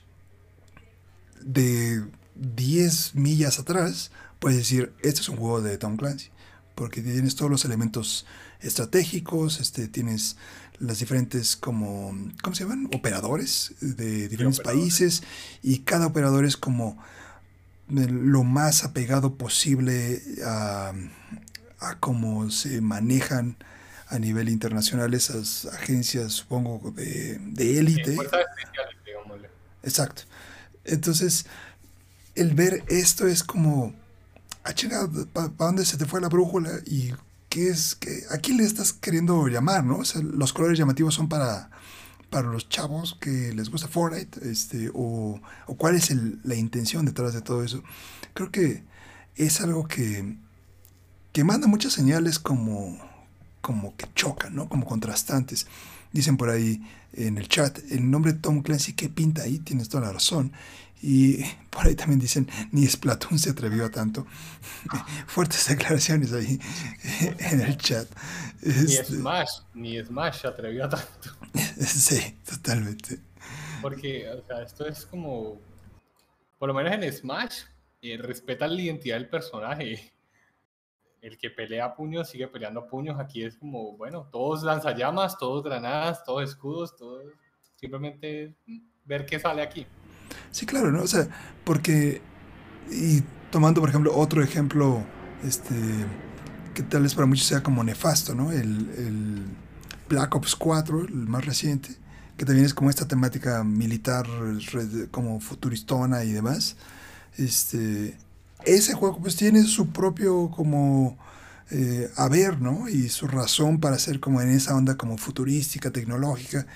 de 10 millas atrás, puedes decir, este es un juego de Tom Clancy, porque tienes todos los elementos estratégicos, este, tienes las diferentes como, ¿cómo se llaman? Operadores de diferentes países y cada operador es como lo más apegado posible a, a cómo se manejan a nivel internacional esas agencias, supongo, de, de élite. Exacto. Entonces, el ver esto es como, ah, chingado, ¿para dónde se te fue la brújula? Y qué es, que, ¿a quién le estás queriendo llamar, no? Los colores llamativos son para, para los chavos que les gusta Fortnite, este, o, o cuál es la intención detrás de todo eso. Creo que es algo que, que manda muchas señales como, como que chocan, ¿no? Como contrastantes. Dicen por ahí en el chat, el nombre Tom Clancy, ¿qué pinta ahí? Tienes toda la razón. Y por ahí también dicen, ni Splatoon se atrevió a tanto. Fuertes declaraciones ahí en el chat.
Ni este, Smash, ni Smash se atrevió a tanto.
Sí, totalmente.
Porque, o sea, esto es como, por lo menos en Smash, eh, respeta la identidad del personaje. El que pelea puños sigue peleando puños. Aquí es como, bueno, todos lanzallamas, todos granadas, todos escudos, todos. Simplemente ver qué sale aquí.
Sí, claro, ¿no? O sea, porque. Y tomando, por ejemplo, otro ejemplo, este. que tal vez para muchos sea como nefasto, ¿no? El, el Black Ops 4, el más reciente, que también es como esta temática militar, como futuristona y demás. Este. Ese juego, pues tiene su propio, como. Eh, haber, ¿no? Y su razón para ser como en esa onda como futurística, tecnológica.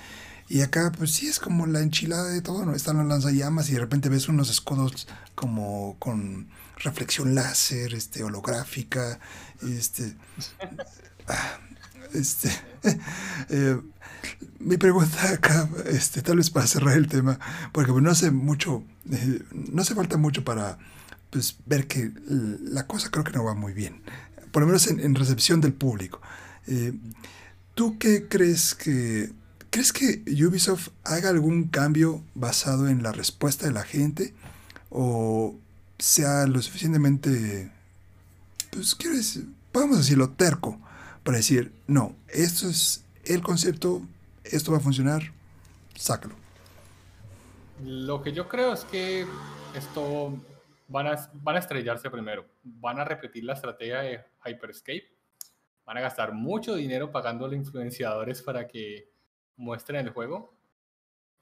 Y acá, pues sí, es como la enchilada de todo, ¿no? Están los lanzallamas y de repente ves unos escudos como con reflexión láser, este, holográfica, este... Ah, este eh, mi pregunta acá, este, tal vez para cerrar el tema, porque no hace mucho, eh, no hace falta mucho para pues, ver que la cosa creo que no va muy bien, por lo menos en, recepción del público. Eh, ¿Tú qué crees que ¿Crees que Ubisoft haga algún cambio basado en la respuesta de la gente? ¿O sea lo suficientemente, pues quiero decir, podemos decirlo terco, para decir, no, esto es el concepto, esto va a funcionar, sácalo?
Lo que yo creo es que esto van a, estrellarse primero, van a repetir la estrategia de Hyperscape, van a gastar mucho dinero pagando a influenciadores para que muestren el juego,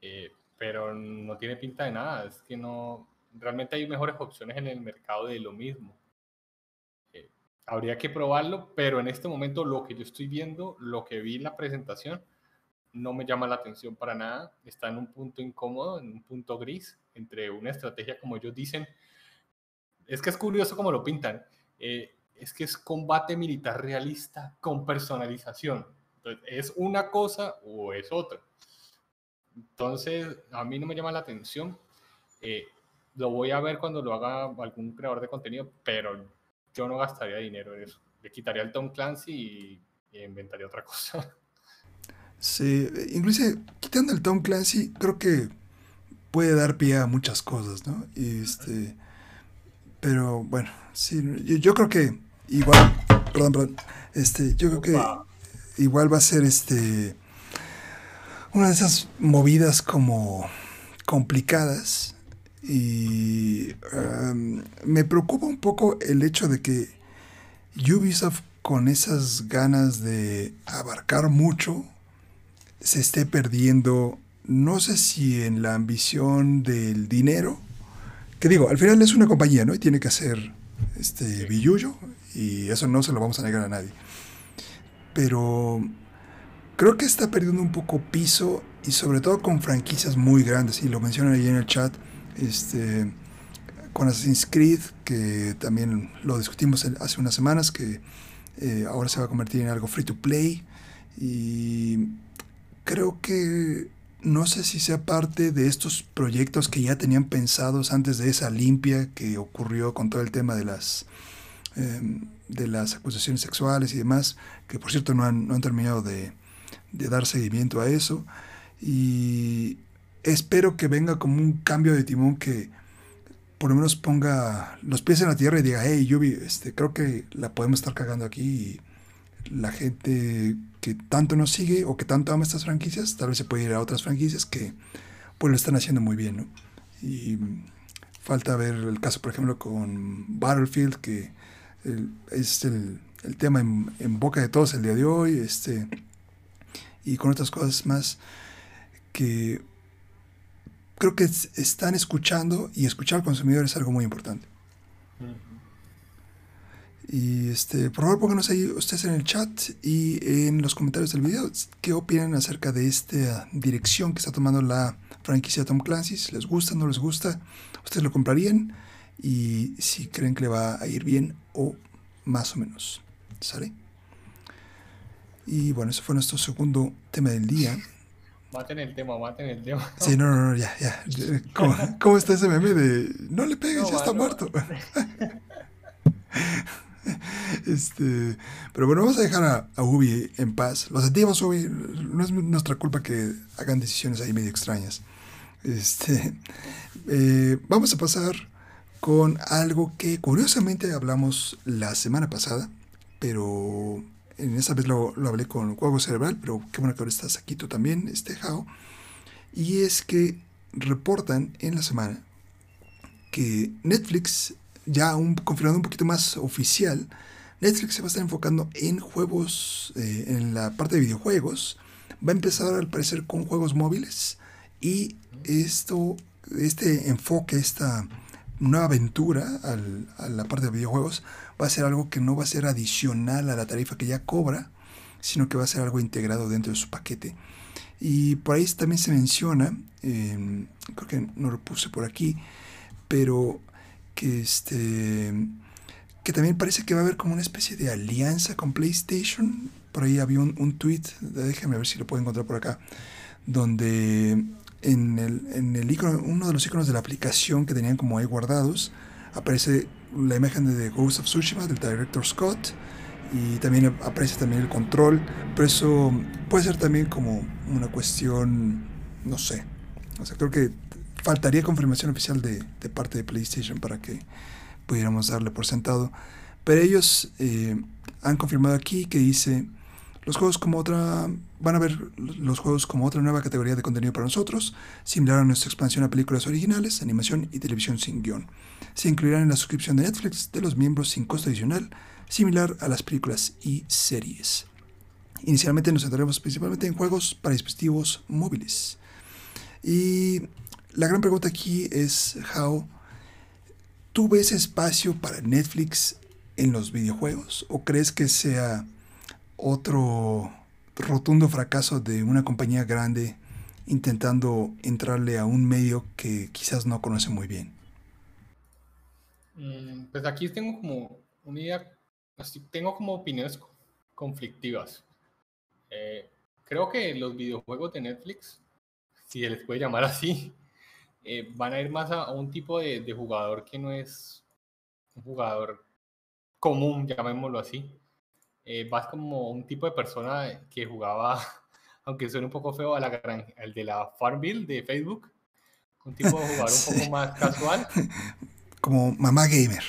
eh, pero no tiene pinta de nada. Es que no, realmente hay mejores opciones en el mercado de lo mismo. Eh, habría que probarlo, pero en este momento lo que yo estoy viendo, lo que vi en la presentación, no me llama la atención para nada. Está en un punto incómodo, en un punto gris, entre una estrategia, como ellos dicen. Es que es curioso cómo lo pintan. Eh, es que es combate militar realista con personalización entonces, ¿es una cosa o es otra? Entonces, a mí no me llama la atención. Eh, lo voy a ver cuando lo haga algún creador de contenido, pero yo no gastaría dinero en eso. Le quitaría el Tom Clancy y, inventaría otra cosa.
Sí, incluso quitando el Tom Clancy, creo que puede dar pie a muchas cosas, ¿no? este, pero bueno, sí, yo, creo que igual, perdón, perdón, este, yo creo que igual va a ser este una de esas movidas como complicadas y um, me preocupa un poco el hecho de que Ubisoft con esas ganas de abarcar mucho se esté perdiendo no sé si en la ambición del dinero que digo, al final es una compañía, ¿no? Y tiene que hacer este billuyo y eso no se lo vamos a negar a nadie. Pero creo que está perdiendo un poco piso y sobre todo con franquicias muy grandes, y lo mencionan ahí en el chat, este, con Assassin's Creed, que también lo discutimos hace unas semanas, que eh, ahora se va a convertir en algo free to play, y creo que no sé si sea parte de estos proyectos que ya tenían pensados antes de esa limpia que ocurrió con todo el tema de las em, de las acusaciones sexuales y demás, que por cierto no han, no han terminado de, de, dar seguimiento a eso. Y espero que venga como un cambio de timón que por lo menos ponga los pies en la tierra y diga, hey, Yubi, este, creo que la podemos estar cagando aquí y la gente que tanto nos sigue o que tanto ama estas franquicias, tal vez se puede ir a otras franquicias que pues lo están haciendo muy bien. Y falta ver el caso, por ejemplo, con Battlefield, que es el, tema en, boca de todos el día de hoy, este, y con otras cosas más que creo que están escuchando y escuchar al consumidor es algo muy importante. Y este, por favor, pónganos ahí ustedes en el chat y en los comentarios del video qué opinan acerca de esta dirección que está tomando la franquicia Tom Clancy. ¿Les gusta, no les gusta? ¿Ustedes lo comprarían? Y si creen que le va a ir bien o más o menos. ¿Sale? Y bueno, ese fue nuestro segundo tema del día.
Maten el tema, maten el tema.
Sí, no, no, no, ya, ya. ¿Cómo, está ese meme de no le pegues, ya está muerto? Este, pero bueno, vamos a dejar a, Ubi en paz. Lo sentimos, Ubi. No es nuestra culpa que hagan decisiones ahí medio extrañas. Este, eh, vamos a pasar con algo que curiosamente hablamos la semana pasada, pero en esa vez lo, hablé con Juego Cerebral, pero qué bueno que ahora estás aquí tú también, este Jao. Y es que reportan en la semana que Netflix ya un, confirmado un poquito más oficial, Netflix se va a estar enfocando en juegos, eh, en la parte de videojuegos. Va a empezar al parecer con juegos móviles y esto, este enfoque, esta nueva aventura a la parte de videojuegos va a ser algo que no va a ser adicional a la tarifa que ya cobra, sino que va a ser algo integrado dentro de su paquete. Y por ahí también se menciona, eh, creo que no lo puse por aquí, pero que este que también parece que va a haber como una especie de alianza con PlayStation. Por ahí había un, un tweet, déjame ver si lo puedo encontrar por acá, donde en el, en el icono, uno de los iconos de la aplicación que tenían como ahí guardados, aparece la imagen de Ghost of Tsushima del director Scott y también aparece también el control, pero eso puede ser también como una cuestión, no sé, o sea, creo que faltaría confirmación oficial de, parte de PlayStation para que pudiéramos darle por sentado. Pero ellos eh, han confirmado aquí que dice, los juegos como otra, van a ver los juegos como otra nueva categoría de contenido para nosotros, similar a nuestra expansión a películas originales, animación y televisión sin guion. Se incluirán en la suscripción de Netflix de los miembros sin costo adicional, similar a las películas y series. Inicialmente nos centraremos principalmente en juegos para dispositivos móviles. Y la gran pregunta aquí es, How, ¿tú ves espacio para Netflix en los videojuegos o crees que sea otro rotundo fracaso de una compañía grande intentando entrarle a un medio que quizás no conoce muy bien?
Mm, pues aquí tengo como una idea, tengo como opiniones conflictivas. Eh, creo que los videojuegos de Netflix, si se les puede llamar así, eh, van a ir más a, un tipo de, jugador que no es un jugador común, llamémoslo así. Eh, vas como un tipo de persona que jugaba, aunque suene un poco feo, a la el de la Farmville de Facebook. Un tipo de jugador un poco más casual.
Como mamá gamer.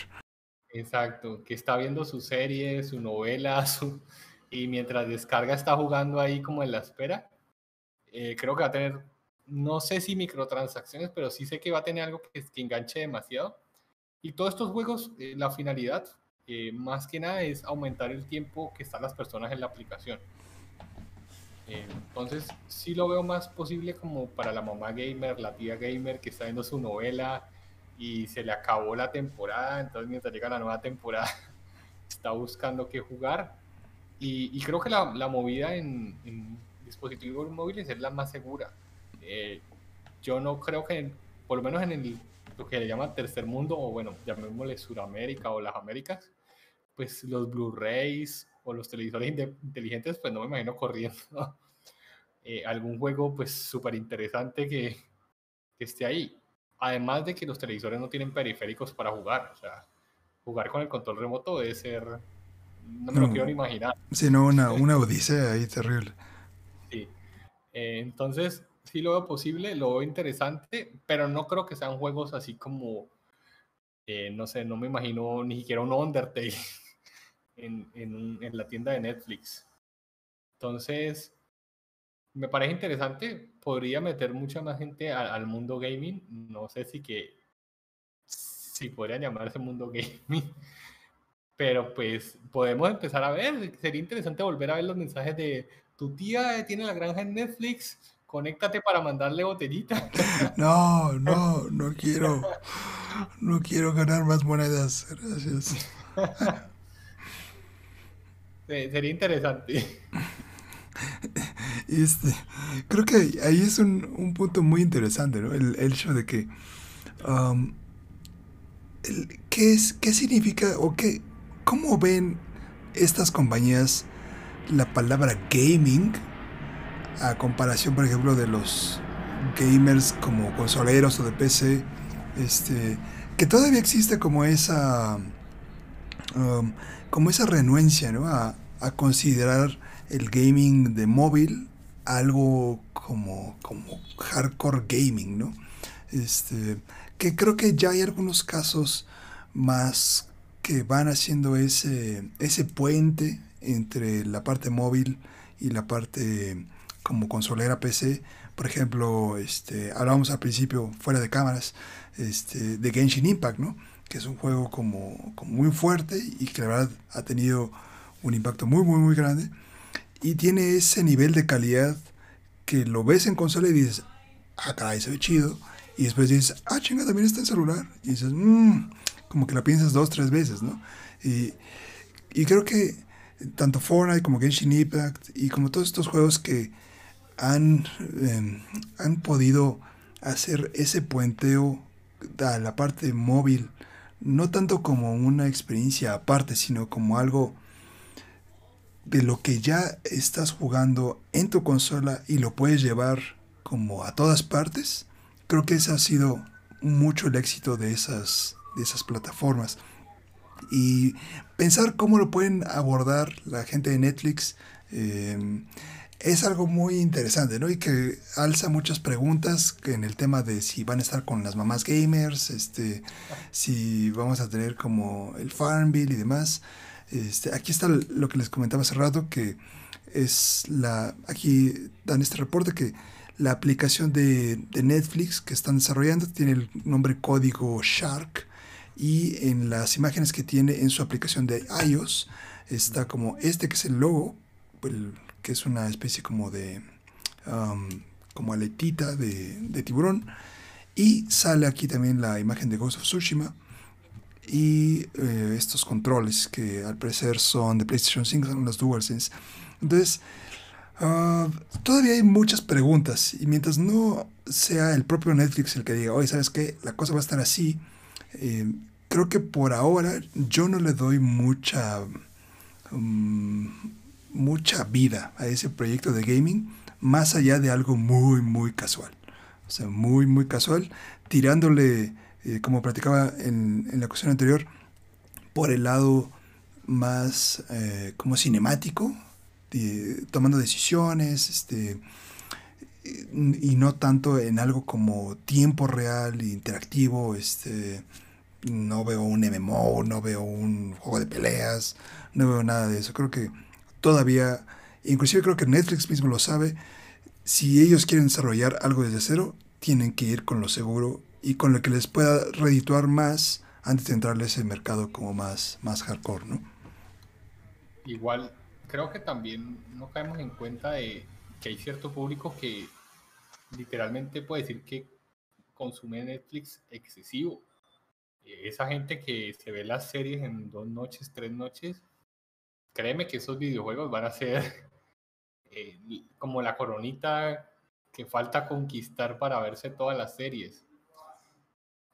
Exacto, que está viendo su serie, su novela, y mientras descarga está jugando ahí como en la espera. Eh, creo que va a tener no sé si microtransacciones, pero sí sé que va a tener algo que, que enganche demasiado. Y todos estos juegos, eh, la finalidad, eh, más que nada, es aumentar el tiempo que están las personas en la aplicación. Eh, entonces, sí lo veo más posible como para la mamá gamer, la tía gamer que está viendo su novela y se le acabó la temporada, entonces mientras llega la nueva temporada está buscando qué jugar y, creo que la, la movida en, dispositivos móviles es la más segura. Eh, yo no creo que, por lo menos en el, lo que le llaman tercer mundo, o bueno, llamémosle Suramérica o las Américas, pues los Blu-rays o los televisores inteligentes, pues no me imagino corriendo eh, algún juego pues súper interesante que, que esté ahí. Además de que los televisores no tienen periféricos para jugar, o sea, jugar con el control remoto debe ser no me lo quiero ni imaginar.
Sí, no, una, una odisea ahí terrible.
Sí. Eh, entonces, sí lo veo posible, lo veo interesante, pero no creo que sean juegos así como, eh, no sé, no me imagino ni siquiera un Undertale en, en, en la tienda de Netflix. Entonces, me parece interesante, podría meter mucha más gente al, mundo gaming, no sé si que, si podría llamarse mundo gaming, pero pues podemos empezar a ver. Sería interesante volver a ver los mensajes de tu tía tiene la granja en Netflix, conéctate para mandarle botellita.
No, no, no quiero. No quiero ganar más monedas. Gracias.
sería interesante.
Este, creo que ahí es un, un punto muy interesante, ¿no? El, el hecho de que. Um, ¿qué, es, ¿Qué significa o qué, ¿Cómo ven estas compañías la palabra gaming a comparación, por ejemplo, de los gamers como consoleros o de PC? Este, que todavía existe como esa um, como esa renuencia ¿no? a, a, considerar el gaming de móvil algo como, como hardcore gaming, ¿no? Este, que creo que ya hay algunos casos más que van haciendo ese, ese puente entre la parte móvil y la parte como consolera PC. Por ejemplo, este, hablábamos al principio, fuera de cámaras, este, de Genshin Impact, ¿no? que es un juego como, muy fuerte y que la verdad ha tenido un impacto muy, muy, muy grande. Y tiene ese nivel de calidad que lo ves en consola y dices, ah, caray, se ve chido. Y después dices, ah, chinga, también está en celular. Y dices, mmm, como que la piensas dos, tres veces, ¿no? Y, y creo que tanto Fortnite como Genshin Impact y como todos estos juegos que han, em, han podido hacer ese puenteo a la parte móvil, no tanto como una experiencia aparte, sino como algo de lo que ya estás jugando en tu consola y lo puedes llevar como a todas partes, creo que ese ha sido mucho el éxito de esas, de esas plataformas. Y pensar cómo lo pueden abordar la gente de Netflix em, es algo muy interesante, ¿no? Y que alza muchas preguntas en el tema de si van a estar con las mamás gamers, este, si vamos a tener como el Farmville y demás. Este, aquí está lo que les comentaba hace rato, que es la, aquí dan este reporte que la aplicación de, de Netflix que están desarrollando tiene el nombre código Shark y en las imágenes que tiene en su aplicación de iOS está como este que es el logo, que es una especie como de como aletita de, tiburón y sale aquí también la imagen de Ghost of Tsushima y eh, estos controles que al parecer son de PlayStation 5, son los DualSense. Entonces, uh, todavía hay muchas preguntas y mientras no sea el propio Netflix el que diga, oye, ¿sabes qué? La cosa va a estar así, eh, creo que por ahora yo no le doy mucha, mm, mucha vida a ese proyecto de gaming, más allá de algo muy, muy casual. O sea, muy, muy casual, tirándole, eh, como platicaba en, la cuestión anterior, por el lado más eh, como cinemático, tomando decisiones, este, y no tanto en algo como tiempo real, interactivo, este, no veo un MMO, no veo un juego de peleas, no veo nada de eso. Creo que todavía, inclusive creo que Netflix mismo lo sabe, si ellos quieren desarrollar algo desde cero, tienen que ir con lo seguro y con lo que les pueda redituar más antes de entrarle a ese mercado como más, más hardcore, ¿no?
Igual, creo que también no caemos en cuenta de que hay cierto público que literalmente puede decir que consume Netflix excesivo. esa gente que se ve las series en dos noches, tres noches, créeme que esos videojuegos van a ser eh, como la coronita que falta conquistar para verse todas las series.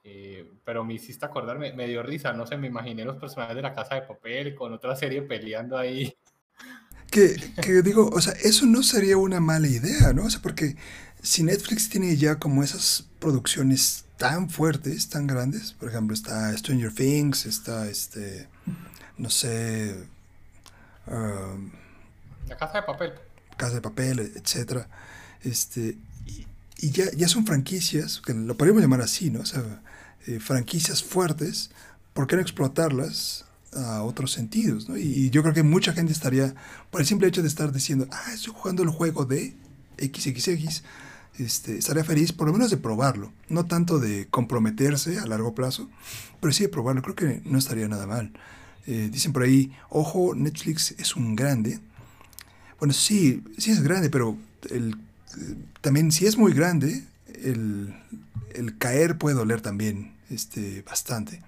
Eh, pero me hiciste acordarme, me, dio risa, no sé, me imaginé los personajes de la casa de papel con otra serie peleando ahí.
Que, que digo, o sea, eso no sería una mala idea, ¿no? O sea, porque si Netflix tiene ya como esas producciones tan fuertes, tan grandes, por ejemplo, está Stranger Things, está este, no sé...
La casa de papel.
Casa de papel, etcétera. Este, y, ya, ya son franquicias, que lo podríamos llamar así, ¿no? O sea, eh, franquicias fuertes, ¿por qué no explotarlas a otros sentidos? ¿no? Y, yo creo que mucha gente estaría, por el simple hecho de estar diciendo, ah, estoy jugando el juego de XXX, este, estaría feliz por lo menos de probarlo, no tanto de comprometerse a largo plazo, pero sí de probarlo, creo que no estaría nada mal. Eh, dicen por ahí, ojo, Netflix es un grande. Bueno, sí, sí es grande, pero el, también si es muy grande, el, el caer puede doler también este, bastante.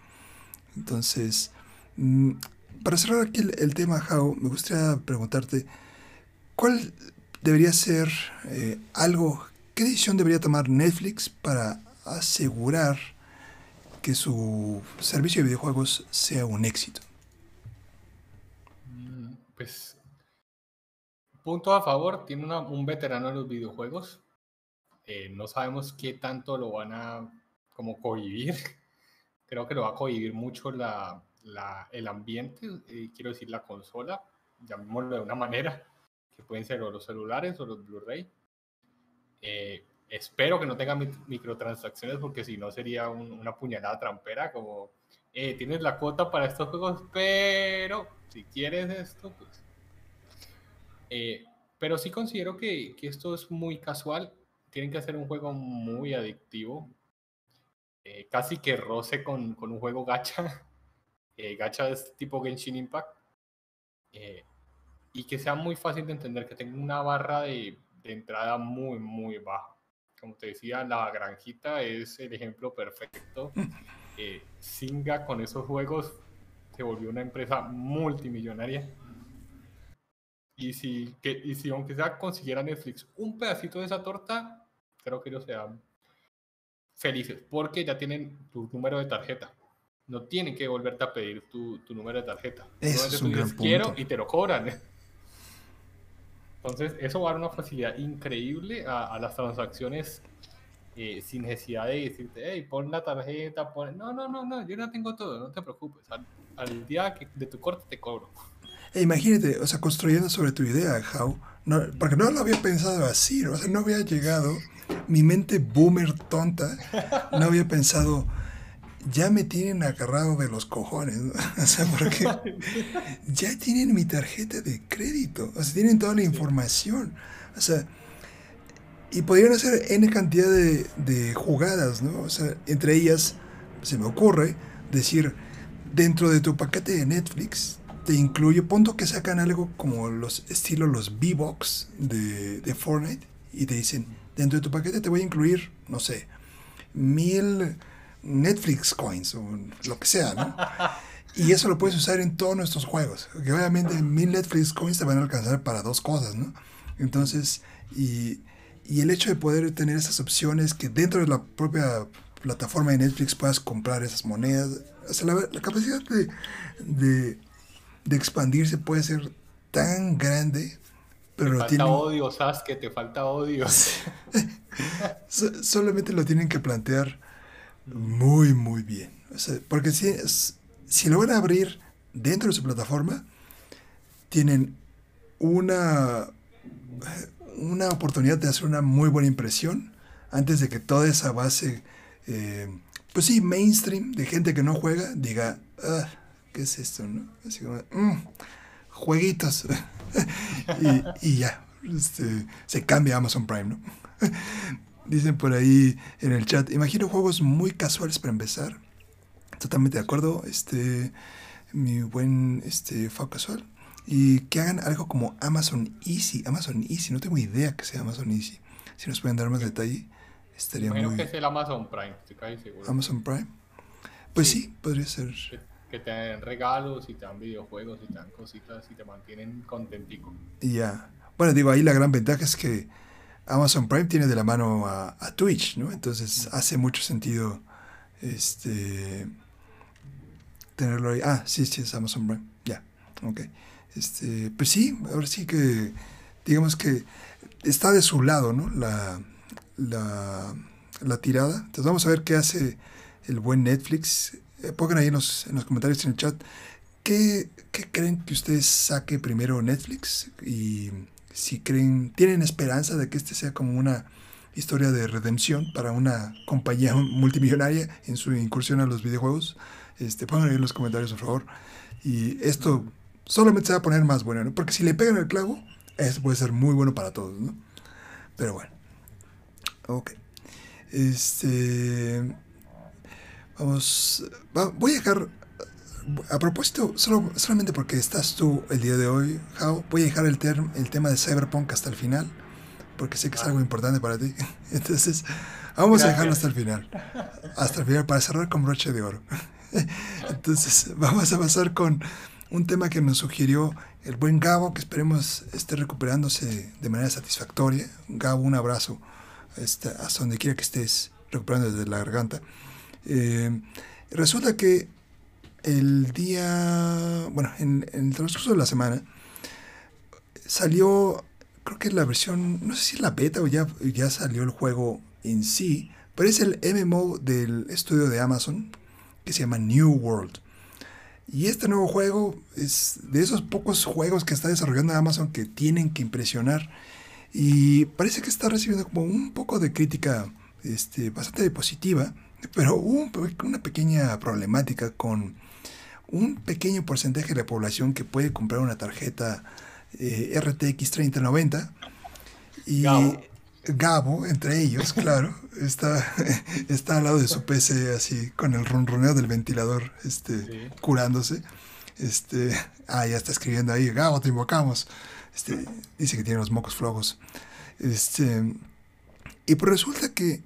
Entonces, mm, para cerrar aquí el, tema, How, me gustaría preguntarte, ¿cuál debería ser eh, algo, qué decisión debería tomar Netflix para asegurar que su servicio de videojuegos sea un éxito?
Pues, punto a favor, tiene un veterano en los videojuegos. Eh, no sabemos qué tanto lo van a como cohibir. Creo que lo va a cohibir mucho la, la, el ambiente, eh, quiero decir la consola, llamémoslo de una manera, que pueden ser o los celulares o los Blu-ray. Eh, espero que no tenga microtransacciones porque si no sería una puñalada trampera como eh, tienes la cuota para estos juegos, pero si quieres esto, pues... pero sí considero que, que, esto es muy casual. Tienen que hacer un juego muy adictivo. Eh, casi que roce con, con, un juego gacha. Eh, gacha es tipo Genshin Impact. Eh, y que sea muy fácil de entender, que tenga una barra de, de entrada muy, muy baja. Como te decía, la granjita es el ejemplo perfecto. Singa con esos juegos se volvió una empresa multimillonaria. Y si, que, y si aunque sea consiguiera Netflix un pedacito de esa torta, creo que ellos sean felices porque ya tienen tu número de tarjeta. No tienen que volverte a pedir tu, tu número de tarjeta.
Eso es un gran
quiero y te lo cobran. Entonces, eso va a dar una facilidad increíble a, a las transacciones eh, sin necesidad de decirte, hey, pon la tarjeta, pon... No, no, no, no, yo no tengo todo, no te preocupes. Al, día de tu corte te cobro.
E imagínate, o sea, construyendo sobre tu idea, How, no, porque no lo había pensado así, o sea, no había llegado mi mente boomer tonta no había pensado, ya me tienen agarrado de los cojones, o sea, porque ya tienen mi tarjeta de crédito, o sea, tienen toda la información, o sea, y podrían hacer N cantidad de, de jugadas, ¿no? O sea, entre ellas, se me ocurre decir, dentro de tu paquete de Netflix, te incluye, punto que sacan algo como los estilo los V-Box de, de Fortnite y te dicen, dentro de tu paquete te voy a incluir, no sé, mil Netflix coins o lo que sea, ¿no? Y eso lo puedes usar en todos nuestros juegos. Que obviamente mil Netflix coins te van a alcanzar para dos cosas, ¿no? Entonces, y, y el hecho de poder tener esas opciones que dentro de la propia plataforma de Netflix puedas comprar esas monedas, o sea, la, capacidad de, de, de expandirse puede ser tan grande
te falta odio, Sasuke, te falta odio.
solamente lo tienen que plantear muy, muy bien. porque si, si lo van a abrir dentro de su plataforma, tienen una, una oportunidad de hacer una muy buena impresión antes de que toda esa base, eh, pues sí, mainstream, de gente que no juega, diga, ah, ¿qué es esto? No? Así como, mm, jueguitos. y, ya, este, se cambia Amazon Prime, ¿no? Dicen por ahí en el chat, imagino juegos muy casuales para empezar. Totalmente de acuerdo, este, mi buen este, casual. Y que hagan algo como Amazon Easy. Amazon Easy, no tengo idea que sea Amazon Easy. Si nos pueden dar más detalle, estaría
muy... que es el Amazon Prime, estoy casi seguro.
Amazon Prime. Pues sí, podría ser.
Que, te dan regalos y te dan videojuegos y te dan cositas y te mantienen contentico.
Ya. Bueno, digo, ahí la gran ventaja es que Amazon Prime tiene de la mano a, a Twitch, ¿no? Entonces hace mucho sentido este tenerlo ahí. Ah, sí, sí, es Amazon Prime. Ya, ok. Este, pues sí, ahora sí que, digamos que está de su lado, ¿no? La, la, la tirada. Entonces vamos a ver qué hace el buen Netflix. Eh, pongan ahí en los, en los comentarios en el chat. ¿Qué, ¿Qué creen que ustedes saque primero Netflix? Y si creen, tienen esperanza de que este sea como una historia de redención para una compañía multimillonaria en su incursión a los videojuegos. Este, ahí en los comentarios, por favor. Y esto solamente se va a poner más bueno, ¿no? Porque si le pegan el clavo, eso puede ser muy bueno para todos, ¿no? Pero bueno. Ok. Este. Vamos. voy a dejar. A propósito, solo, solamente porque estás tú el día de hoy, How, voy a dejar el, el tema de Cyberpunk hasta el final. Porque sé que es algo importante para ti. Entonces, vamos a dejarlo hasta el final. Hasta el final, para cerrar con broche de oro. Entonces, vamos a pasar con un tema que nos sugirió el buen Gabo, que esperemos esté recuperándose de manera satisfactoria. Gabo, un abrazo este, hasta donde quiera que estés recuperando desde la garganta. Eh, resulta que el día, bueno, en, el transcurso de la semana, salió, creo que la versión, no sé si es la beta o ya, ya salió el juego en sí, pero es el MMO del estudio de Amazon, que se llama New World. Y este nuevo juego es de esos pocos juegos que está desarrollando Amazon que tienen que impresionar. Y parece que está recibiendo como un poco de crítica este, bastante positiva, pero hubo una pequeña problemática con un pequeño porcentaje de la población que puede comprar una tarjeta eh, RTX 3090 y entre ellos, claro, está, está al lado de su PC así con el ronroneo del ventilador este, curándose. Este, ah, ya está escribiendo ahí, Gabo, te invocamos. Este, dice que tiene los mocos flojos. Este, y pues resulta que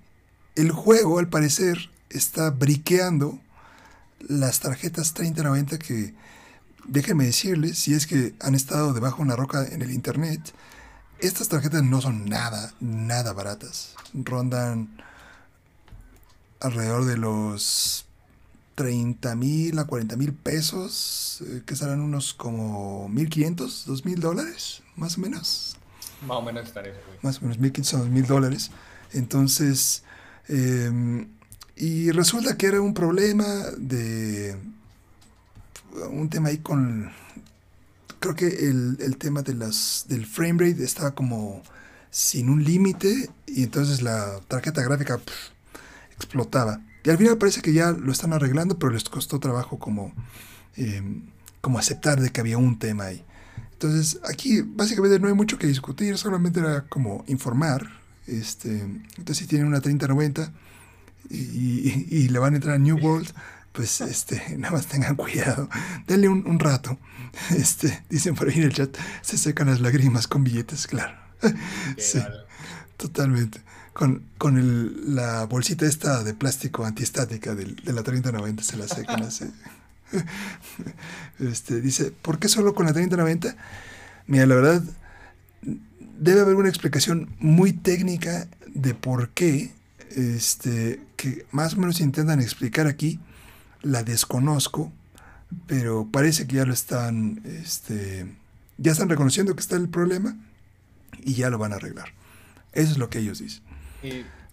el juego, al parecer, está briqueando las tarjetas 3090 que, déjenme decirles, si es que han estado debajo de una roca en el internet, estas tarjetas no son nada, nada baratas. Rondan alrededor de los 30 mil a 40 mil pesos, eh, que serán unos como 1.500, 2.000 dólares, más o menos.
Más o menos estaré.
Más o menos 1.500 a 2.000 dólares. Entonces, em, y resulta que era un problema de un tema ahí con creo que el, tema de las, del frame rate estaba como sin un límite y entonces la tarjeta gráfica explotaba. Y al final parece que ya lo están arreglando, pero les costó trabajo como, em, como aceptar de que había un tema ahí. Entonces aquí básicamente no hay mucho que discutir, solamente era como informar. Este, entonces si tienen una 3090 y, y le van a entrar a New World, pues este, nada más tengan cuidado, denle un, rato. Este, dicen por ahí en el chat, se secan las lágrimas con billetes, claro. Sí, totalmente. Con, con el, la bolsita esta de plástico antiestática de, de la 3090 se la secan así. Este, dice, ¿por qué solo con la 3090? Mira, la verdad, debe haber una explicación muy técnica de por qué, este, que más o menos intentan explicar aquí la desconozco, pero parece que ya lo están, este, ya están reconociendo que está el problema y ya lo van a arreglar. Eso es lo que ellos dicen.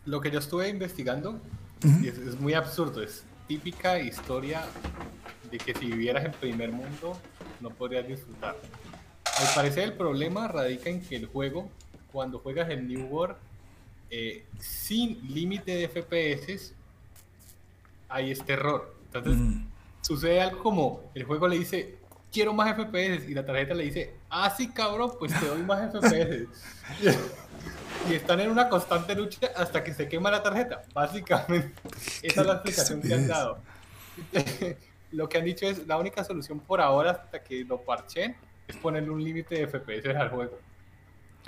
Lo que yo estuve investigando es, muy absurdo, es típica historia de que si vivieras en primer mundo no podrías disfrutar. Al parecer el problema radica en que el juego, cuando juegas en New World, eh, sin límite de FPS, hay este error. Entonces, mm. sucede algo como el juego le dice, quiero más FPS, y la tarjeta le dice, ah, sí, cabrón, pues te doy más FPS. y están en una constante lucha hasta que se quema la tarjeta. Básicamente, esa es la explicación que han dado. lo que han dicho es, la única solución por ahora hasta que lo parchen es ponerle un límite de FPS al juego.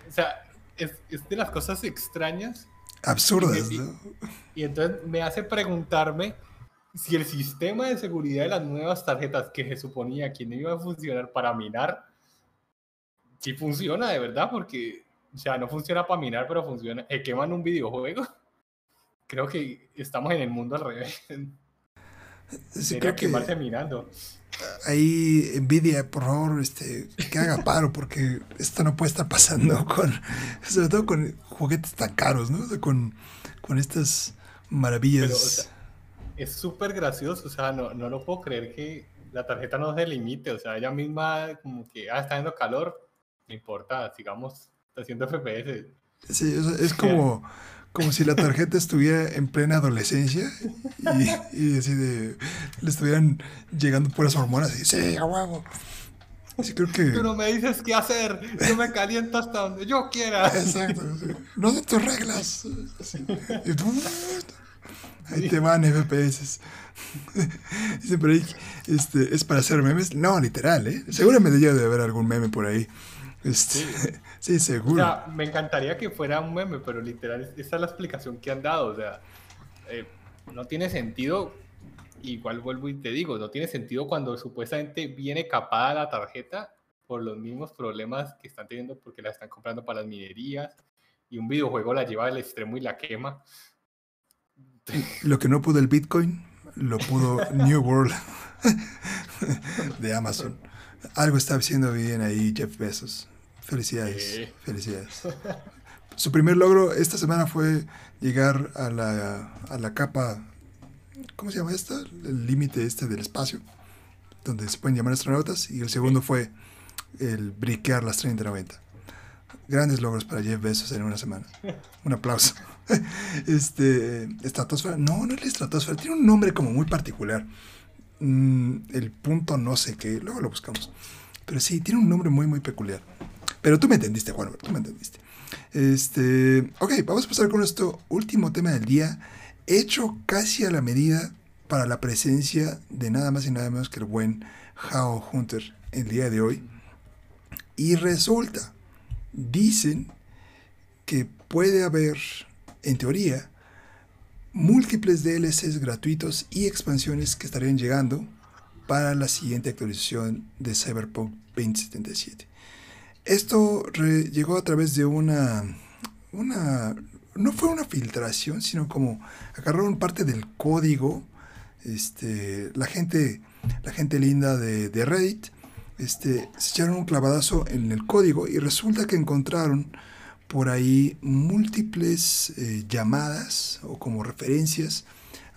O sea, es, es de las cosas extrañas.
Absurdas,
y, y entonces me hace preguntarme si el sistema de seguridad de las nuevas tarjetas que se suponía que no iba a funcionar para minar, sí funciona de verdad, porque, o sea, no funciona para minar, pero funciona, se queman un videojuego. Creo que estamos en el mundo al revés. Sí, creo quemarse minando.
Ahí, Nvidia, por favor, este, que haga paro, porque esto no puede estar pasando con, sobre todo con juguetes tan caros, ¿no? con, con estas maravillas.
Es súper gracioso, o sea, no, no lo puedo creer que la tarjeta no se limite, o sea, ella misma como que, ah, está haciendo calor, no importa, sigamos haciendo FPS.
Sí, es como, como si la tarjeta estuviera en plena adolescencia y, y así de, le estuvieran llegando puras hormonas y sí, a huevo.
Así creo que... Tú no me dices qué hacer, yo me caliento hasta donde yo quiera.
Exacto, no de tus reglas. ahí te van FPS. Dice por ahí, este, ¿es para hacer memes? No, literal, ¿eh? Seguramente ya debe haber algún meme por ahí. Este, sí. seguro.
O sea, me encantaría que fuera un meme, pero literal, esa es la explicación que han dado. O sea, eh, no tiene sentido. Igual vuelvo y te digo, no tiene sentido cuando supuestamente viene capada la tarjeta por los mismos problemas que están teniendo porque la están comprando para las minerías y un videojuego la lleva al extremo y la quema.
Lo que no pudo el Bitcoin, lo pudo New World de Amazon. Algo está haciendo bien ahí Jeff Bezos. Felicidades, felicidades. Su primer logro esta semana fue llegar a la, a la capa, ¿cómo se llama esta? El límite este del espacio, donde se pueden llamar astronautas. Y el segundo fue el briquear las 3090. Grandes logros para Jeff Bezos en una semana. Un aplauso. Este, estratosfera. No, no es la estratosfera. Tiene un nombre como muy particular. Mm, el punto no sé qué. Luego lo buscamos. Pero sí, tiene un nombre muy, muy peculiar. Pero tú me entendiste, Juan, tú me entendiste. Este, ok, vamos a pasar con nuestro último tema del día, hecho casi a la medida para la presencia de nada más y nada menos que el buen Hao Hunter el día de hoy. Y resulta, dicen que puede haber, en teoría, múltiples DLCs gratuitos y expansiones que estarían llegando para la siguiente actualización de Cyberpunk 2077. Esto llegó a través de una, una, no fue una filtración, sino como agarraron parte del código, este, la gente, la gente linda de, de Reddit, este, se echaron un clavadazo en el código y resulta que encontraron por ahí múltiples eh, llamadas o como referencias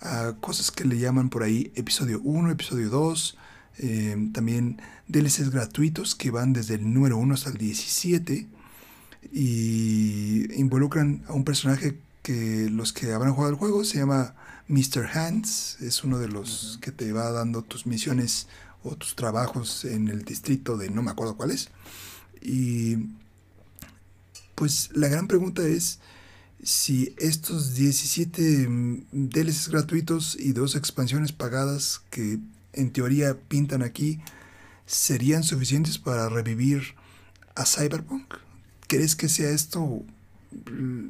a cosas que le llaman por ahí episodio 1, episodio 2, eh, también DLCs gratuitos que van desde el número 1 hasta el 17 y involucran a un personaje que los que habrán jugado el juego se llama Mr. Hands, es uno de los que te va dando tus misiones o tus trabajos en el distrito de no me acuerdo cuál es. Y pues la gran pregunta es si estos 17 DLCs gratuitos y dos expansiones pagadas que en teoría pintan aquí serían suficientes para revivir a Cyberpunk. ¿Crees que sea esto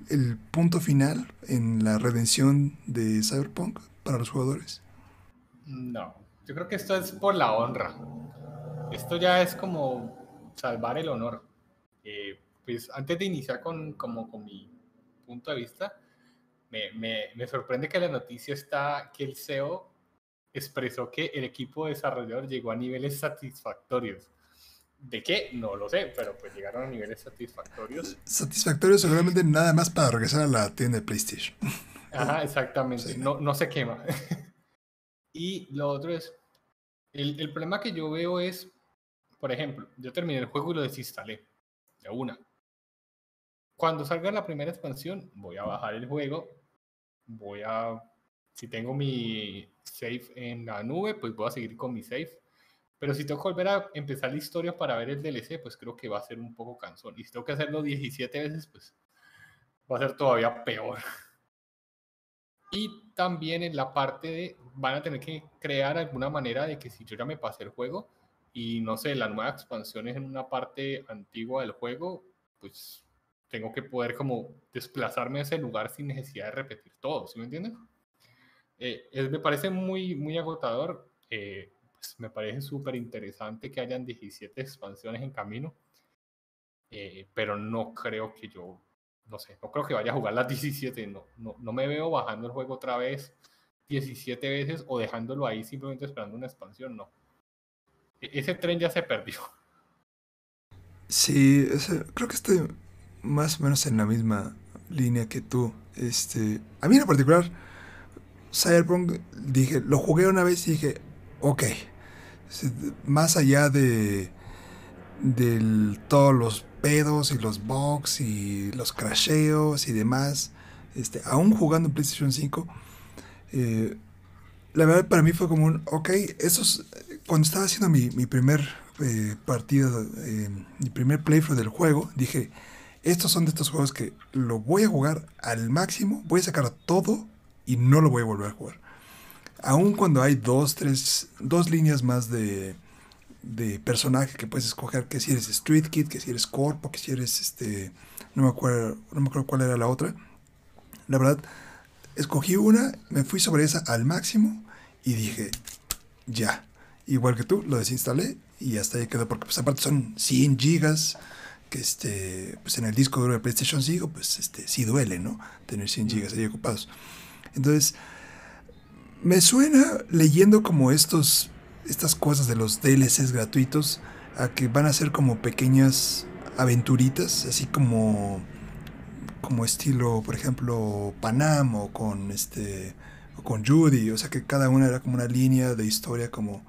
el punto final en la redención de Cyberpunk para los jugadores?
No, yo creo que esto es por la honra. Esto ya es como salvar el honor. Eh, pues antes de iniciar con, como, con mi punto de vista, me, me, me, sorprende que la noticia está que el CEO expresó que el equipo desarrollador llegó a niveles satisfactorios. ¿De qué? No lo sé, pero pues llegaron a niveles satisfactorios.
Satisfactorios seguramente nada más para regresar a la tienda de PlayStation.
Ajá, exactamente. No, no se quema. y lo otro es, el, el problema que yo veo es, por ejemplo, yo terminé el juego y lo desinstalé de una cuando salga la primera expansión, voy a bajar el juego, voy a, si tengo mi save en la nube, pues voy a seguir con mi save. Pero si tengo que volver a empezar la historia para ver el DLC, pues creo que va a ser un poco cansón. Y si tengo que hacerlo 17 veces, pues va a ser todavía peor. Y también en la parte de, van a tener que crear alguna manera de que si yo ya me pasé el juego y no sé, la nueva expansión es en una parte antigua del juego, pues tengo que poder como desplazarme a ese lugar sin necesidad de repetir todo, ¿sí me entiendes? Eh, me parece muy, muy agotador. Eh, pues, me parece súper interesante que hayan 17 expansiones en camino. Eh, pero no creo que yo, no sé, no creo que vaya a jugar las 17. No, no, no me veo bajando el juego otra vez 17 veces o dejándolo ahí simplemente esperando una expansión. No. E, ese tren ya se perdió.
Sí, creo que estoy más o menos en la misma línea que tú. Este, a mí en particular, Cyberpunk, dije, lo jugué una vez y dije, ok, más allá de, de todos los pedos y los bugs y los crasheos y demás, este, aún jugando en PlayStation 5, eh, la verdad para mí fue como un, ok, esos, cuando estaba haciendo mi, mi primer eh, partido, eh, mi primer playthrough del juego, dije, estos son de estos juegos que lo voy a jugar al máximo, voy a sacar todo y no lo voy a volver a jugar. Aun cuando hay dos, tres, dos líneas más de, de personaje que puedes escoger, que si eres Street Kid, que si eres Corpo, que si eres este, no me acuerdo, no me acuerdo cuál era la otra. La verdad, escogí una, me fui sobre esa al máximo y dije, ya, igual que tú, lo desinstalé y hasta ahí quedó, porque pues aparte son 100 gigas que este, pues en el disco duro de PlayStation 5, pues este, sí duele, ¿no? Tener 100 gigas ahí ocupados. Entonces, me suena leyendo como estos, estas cosas de los DLCs gratuitos, a que van a ser como pequeñas aventuritas, así como, como estilo, por ejemplo, Panam o con este, o con Judy, o sea que cada una era como una línea de historia como,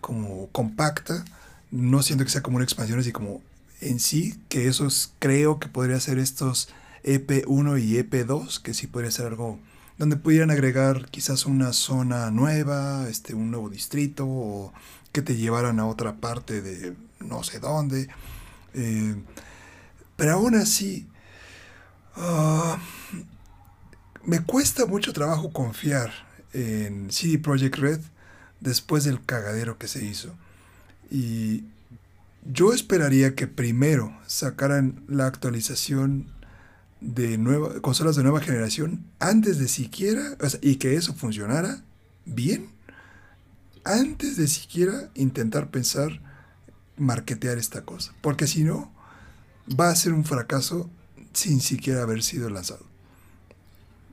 como compacta. No siento que sea como una expansión así como en sí, que esos creo que podría ser estos EP1 y EP2, que sí podría ser algo donde pudieran agregar quizás una zona nueva, este, un nuevo distrito, o que te llevaran a otra parte de no sé dónde. Eh, pero aún así, ah, me cuesta mucho trabajo confiar en CD Projekt Red después del cagadero que se hizo. Y yo esperaría que primero sacaran la actualización de nueva, consolas de nueva generación antes de siquiera, y que eso funcionara bien, antes de siquiera intentar pensar marketear esta cosa. Porque si no, va a ser un fracaso sin siquiera haber sido lanzado.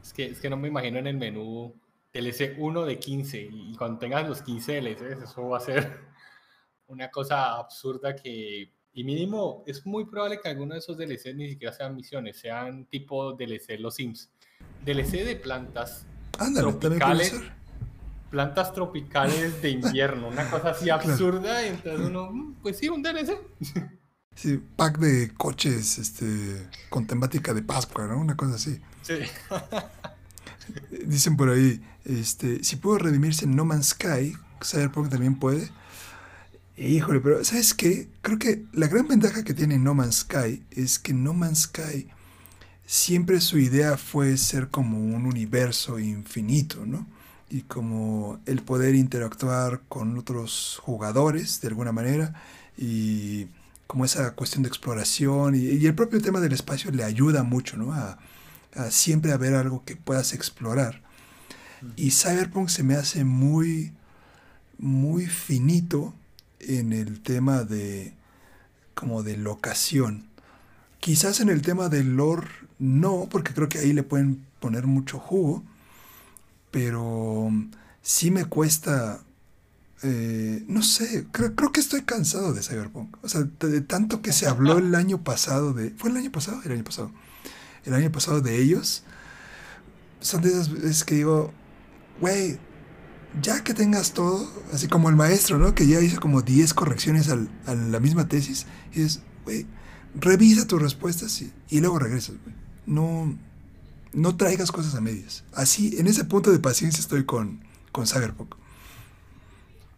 Es que, es que no me imagino en el menú DLC 1 de 15 y cuando tengas los 15 DLCs, eso va a ser una cosa absurda que, y mínimo, es muy probable que alguno de esos DLCs ni siquiera sean misiones, sean tipo DLC Los Sims. DLC de plantas tropicales. Plantas tropicales de invierno, una cosa así absurda. Entonces uno, mm, pues sí, un DLC.
Sí, pack de coches este, con temática de Pascua, ¿no? Una cosa así. Sí. Dicen por ahí, este, si puedo redimirse en No Man's Sky, Cyberpunk también puede. Híjole, pero ¿sabes qué? Creo que la gran ventaja que tiene No Man's Sky es que No Man's Sky siempre su idea fue ser como un universo infinito, ¿no? Y como el poder interactuar con otros jugadores de alguna manera y como esa cuestión de exploración y, el propio tema del espacio le ayuda mucho, ¿no? A, a siempre haber algo que puedas explorar. Y Cyberpunk se me hace muy, muy finito en el tema de como de locación. Quizás en el tema del lore no, porque creo que ahí le pueden poner mucho jugo, pero sí me cuesta, eh, no sé, creo, creo, que estoy cansado de Cyberpunk. O sea, de, tanto que se habló el año pasado de... ¿Fue el año pasado? El año pasado. El año pasado de ellos. Son de esas veces que digo, güey, ya que tengas todo, así como el maestro, ¿no? Que ya hizo como 10 correcciones al, a la misma tesis, y es, güey, revisa tus respuestas y, luego regresas, güey. No, no traigas cosas a medias. Así, en ese punto de paciencia estoy con, con.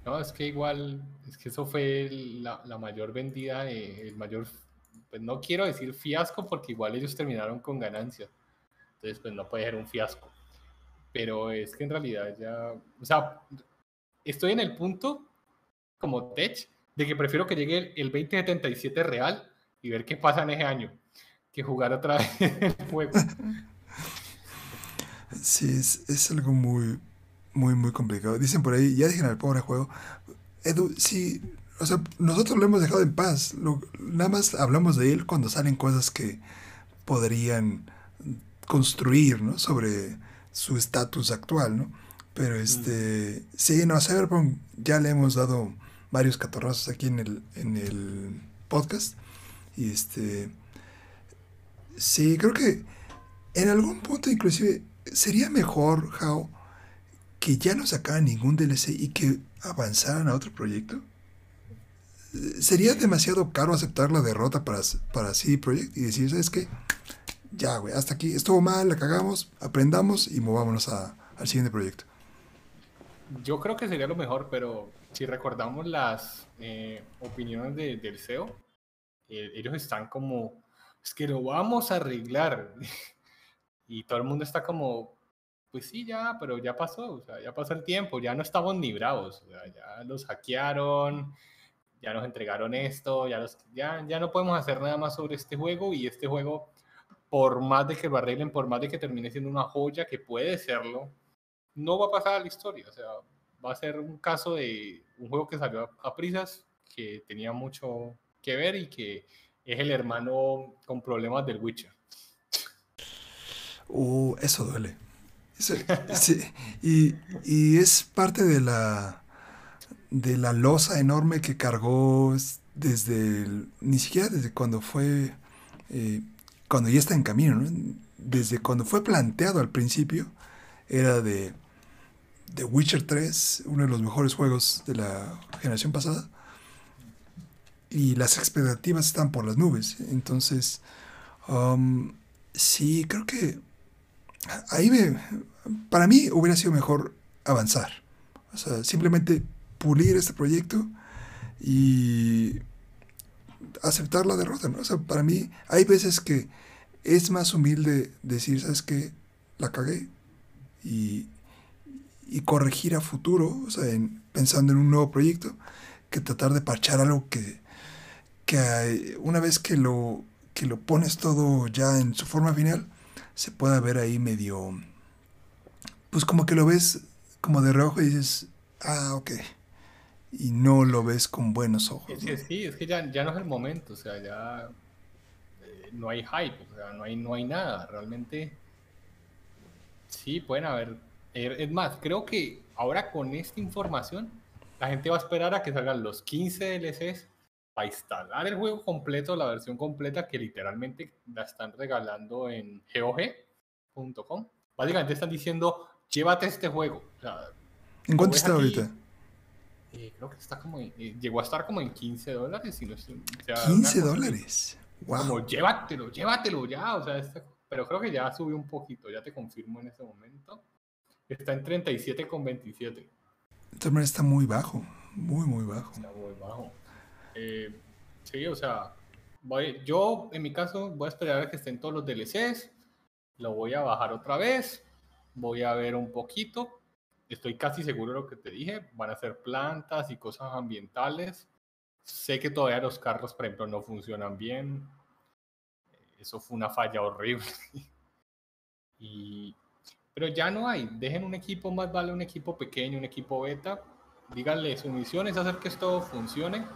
No, es que igual, es que eso fue la, la mayor vendida, el mayor, pues no quiero decir fiasco, porque igual ellos terminaron con ganancia. Entonces, pues no puede ser un fiasco pero es que en realidad ya, o sea, estoy en el punto como tech de que prefiero que llegue el 2077 real y ver qué pasa en ese año que jugar otra vez el juego.
Sí, es, es, algo muy, muy, muy complicado. Dicen por ahí, ya dejen al pobre juego. Edu, sí, o sea, nosotros lo hemos dejado en paz. nada más hablamos de él cuando salen cosas que podrían construir, ¿no? Sobre su estatus actual, ¿no? Pero este, sí, no, a Cyberpunk ya le hemos dado varios catorrazos aquí en el, en el podcast. Y este, sí, creo que en algún punto inclusive sería mejor, How, que ya no sacaran ningún DLC y que avanzaran a otro proyecto. Sería demasiado caro aceptar la derrota para, para CD Projekt y decir, ¿sabes qué? Ya, güey, hasta aquí, estuvo mal, la cagamos, aprendamos y movámonos a, al siguiente proyecto.
Yo creo que sería lo mejor, pero si recordamos las eh, opiniones de, del CEO, eh, ellos están como, es que lo vamos a arreglar. y todo el mundo está como, pues sí, ya, pero ya pasó, o sea, ya pasó el tiempo, ya no estamos ni bravos, o sea, ya los hackearon, ya nos entregaron esto, ya, los, ya, ya no podemos hacer nada más sobre este juego y este juego, por más de que lo arreglen, por más de que termine siendo una joya, que puede serlo, no va a pasar a la historia, o sea, va a ser un caso de un juego que salió a, prisas, que tenía mucho que ver y que es el hermano con problemas del Witcher.
Uh, eso duele. sí, y, y, es parte de la de la losa enorme que cargó desde ni siquiera desde cuando fue eh, cuando ya está en camino, ¿no? desde cuando fue planteado al principio era de The Witcher 3, uno de los mejores juegos de la generación pasada. Y las expectativas están por las nubes. Entonces, um, sí, creo que ahí me, para mí hubiera sido mejor avanzar. O sea, simplemente pulir este proyecto y aceptar la derrota. ¿no? O sea, para mí hay veces que es más humilde decir, ¿sabes qué? La cagué. Y, y corregir a futuro, o sea, pensando en un nuevo proyecto, que tratar de parchar algo que, que una vez que lo, que lo pones todo ya en su forma final, se pueda ver ahí medio, pues como que lo ves como de reojo y dices, ah, ok. Y no lo ves con buenos ojos.
Sí, es que ya, ya, no es el momento, o sea, ya eh, no hay hype, o sea, no hay, no hay nada. Realmente, sí, pueden haber Er, es más, creo que ahora con esta información, la gente va a esperar a que salgan los 15 DLCs para instalar el juego completo, la versión completa que literalmente la están regalando en GOG.com. Básicamente están diciendo, llévate este juego.
¿En cuánto está ahorita?
Eh, creo que está como eh, llegó a estar como en 15 dólares. Si no,
15 dólares.
Wow. Como llévatelo, llévatelo ya. O sea, este, pero creo que ya subió un poquito, ya te confirmo en este momento. Está en 37,27.
También está muy bajo, muy, muy bajo.
Está muy bajo. Eh, sí, o sea, voy, yo en mi caso voy a esperar a que estén todos los DLCs, lo voy a bajar otra vez, voy a ver un poquito. Estoy casi seguro de lo que te dije, van a ser plantas y cosas ambientales. Sé que todavía los carros, por ejemplo, no funcionan bien. Eso fue una falla horrible. y pero ya no hay. Dejen un equipo más vale un equipo pequeño, un equipo beta. Díganle, su misión es hacer que esto funcione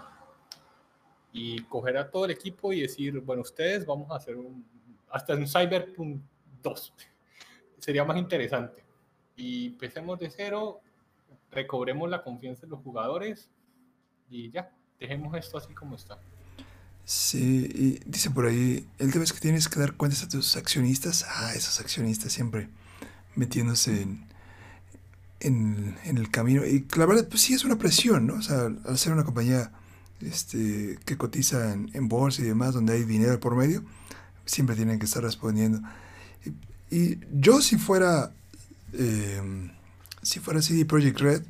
y coger a todo el equipo y decir, bueno, ustedes vamos a hacer un, hasta un Cyberpunk 2. Sería más interesante. Y empecemos de cero, recobremos la confianza de los jugadores y ya, dejemos esto así como está.
Sí, y dice por ahí, el tema es que tienes que dar cuentas a tus accionistas. Ah, esos accionistas siempre metiéndose en, en, el camino. Y la verdad, pues sí es una presión, ¿no? O sea, al ser una compañía este, que cotiza en, en bolsa y demás, donde hay dinero por medio, siempre tienen que estar respondiendo. Y, yo si fuera, em, si fuera CD Projekt Red,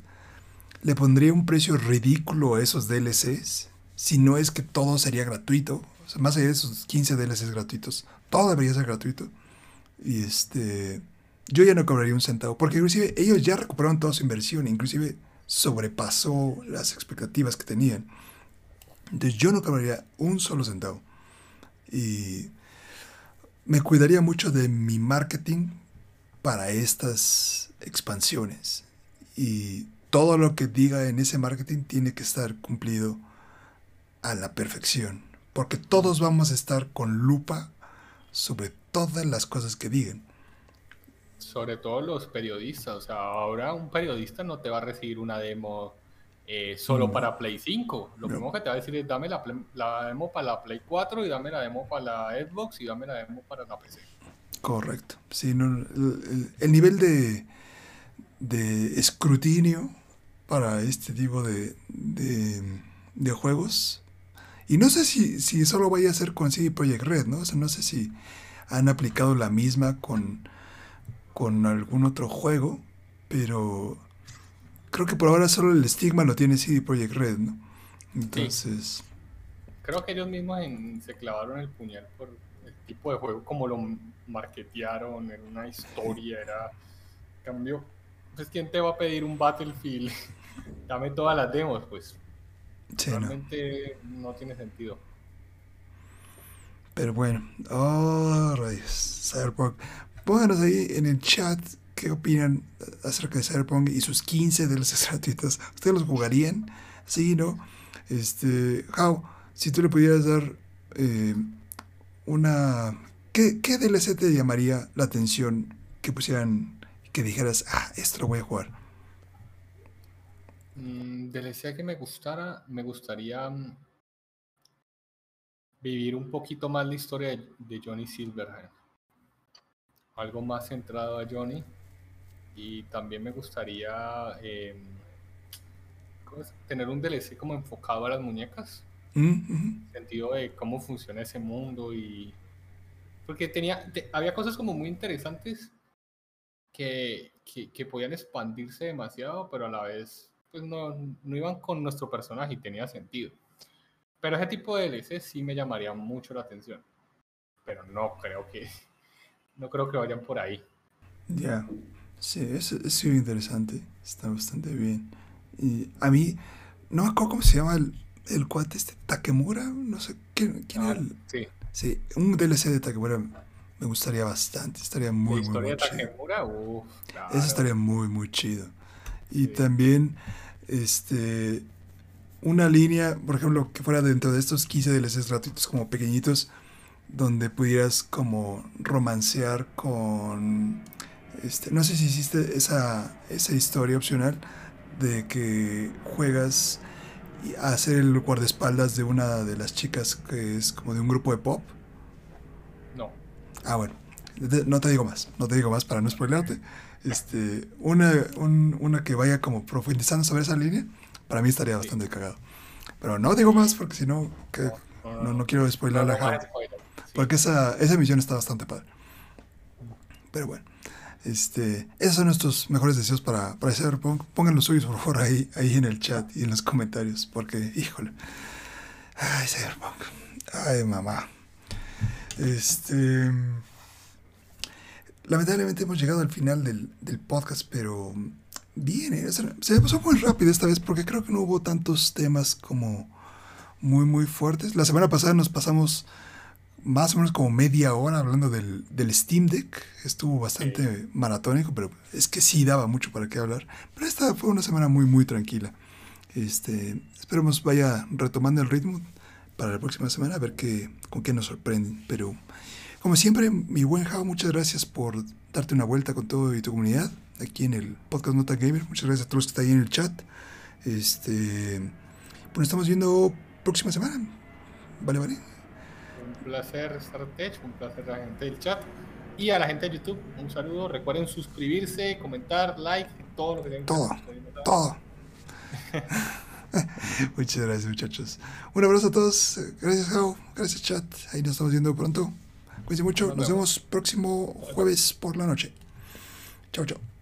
le pondría un precio ridículo a esos DLCs, si no es que todo sería gratuito. O sea, más allá de esos 15 DLCs gratuitos, todo debería ser gratuito. Y este yo ya no cobraría un centavo, porque inclusive ellos ya recuperaron toda su inversión, inclusive sobrepasó las expectativas que tenían. Entonces yo no cobraría un solo centavo. Y me cuidaría mucho de mi marketing para estas expansiones. y todo lo que diga en ese marketing tiene que estar cumplido a la perfección, porque todos vamos a estar con lupa sobre todas las cosas que digan.
Sobre todo los periodistas, o sea, ahora un periodista no te va a recibir una demo eh, solo para Play 5. Lo primero que te va a decir es dame la, la, demo para la Play 4 y dame la demo para la Xbox y dame la demo para la PC.
Correcto. Sí, el, nivel de, de escrutinio para este tipo de, de, juegos. Y no sé si, si solo vaya a ser con CD Projekt Red, ¿no? O sea, no sé si han aplicado la misma con, con algún otro juego, pero creo que por ahora solo el estigma lo tiene CD Projekt Red, ¿no? Entonces...
Creo que ellos mismos se clavaron el puñal por el tipo de juego, como lo marketearon en una historia, era... Cambio, pues ¿quién te va a pedir un Battlefield? Dame todas las demos, pues. realmente no. tiene sentido.
Pero bueno, oh, rayos, Cyberpunk. Pónganos ahí en el chat qué opinan acerca de Cyberpunk y sus 15 DLCs gratuitos. ¿Ustedes los jugarían? Sí, ¿no? Este, How, si tú le pudieras dar eh, una... ¿qué, ¿Qué DLC te llamaría la atención que pusieran, que dijeras, ah, esto lo voy a jugar?
Mm, DLC que me gustara, me gustaría mm, vivir un poquito más la historia de, Johnny Silverhand. Algo más centrado a Johnny. Y también me gustaría em, tener un DLC como enfocado a las muñecas. Mm, en el sentido de cómo funciona ese mundo y... Porque tenía, había cosas como muy interesantes que, que, que podían expandirse demasiado, pero a la vez pues no, no iban con nuestro personaje y tenía sentido. Pero ese tipo de DLC sí me llamaría mucho la atención. Pero no creo que, no creo que vayan por ahí.
Ya, sí, es, es interesante. Está bastante bien. Y a mí, no me acuerdo cómo se llama el, el cuate este, Takemura, no sé, ¿quién, quién ah, Sí. Sí, un DLC de Takemura me gustaría bastante, estaría muy, muy, muy, chido. Eso estaría muy, muy chido. Y también, este, una línea, por ejemplo, que fuera dentro de estos 15 DLCs gratuitos como pequeñitos, donde pudieras como romancear con, este, no sé si hiciste esa, esa historia opcional de que juegas a hacer el guardaespaldas de una de las chicas que es como de un grupo de pop.
No.
Ah, bueno. No te digo más, no te digo más para no spoilarte. Este, una, una que vaya como profundizando sobre esa línea, para mí estaría bastante cagado. Pero no digo más porque si no, que no, no, quiero spoiler la Porque esa, esa misión está bastante padre. Pero bueno, este, esos son nuestros mejores deseos para, para Cyberpunk. Pongan los suyos, por favor, ahí, ahí en el chat y en los comentarios. Porque, híjole. Ay, Cyberpunk. Ay, mamá. Este. Lamentablemente hemos llegado al final del, podcast, pero bien, se me pasó muy rápido esta vez porque creo que no hubo tantos temas como muy, muy fuertes. La semana pasada nos pasamos más o menos como media hora hablando del, Steam Deck. Estuvo bastante maratónico, pero es que sí daba mucho para qué hablar. Pero esta fue una semana muy, muy tranquila. Este, esperemos vaya retomando el ritmo para la próxima semana a ver qué, con qué nos sorprenden. Pero como siempre, mi buen Jao, muchas gracias por darte una vuelta con todo y tu comunidad aquí en el podcast Nota Gamer. Muchas gracias a todos los que están ahí en el chat. Este, pues nos estamos viendo próxima semana. Vale, vale.
Un placer estar Tech, un placer a la gente del chat y a la gente de YouTube. Un saludo. Recuerden suscribirse, comentar, like, todo lo que tengan.
Todo, todo. Muchas gracias, muchachos. Un abrazo a todos. Gracias, Jao. Gracias, chat. Ahí nos estamos viendo pronto. Cuídense mucho. Nos vemos próximo jueves por la noche. Chao, chao.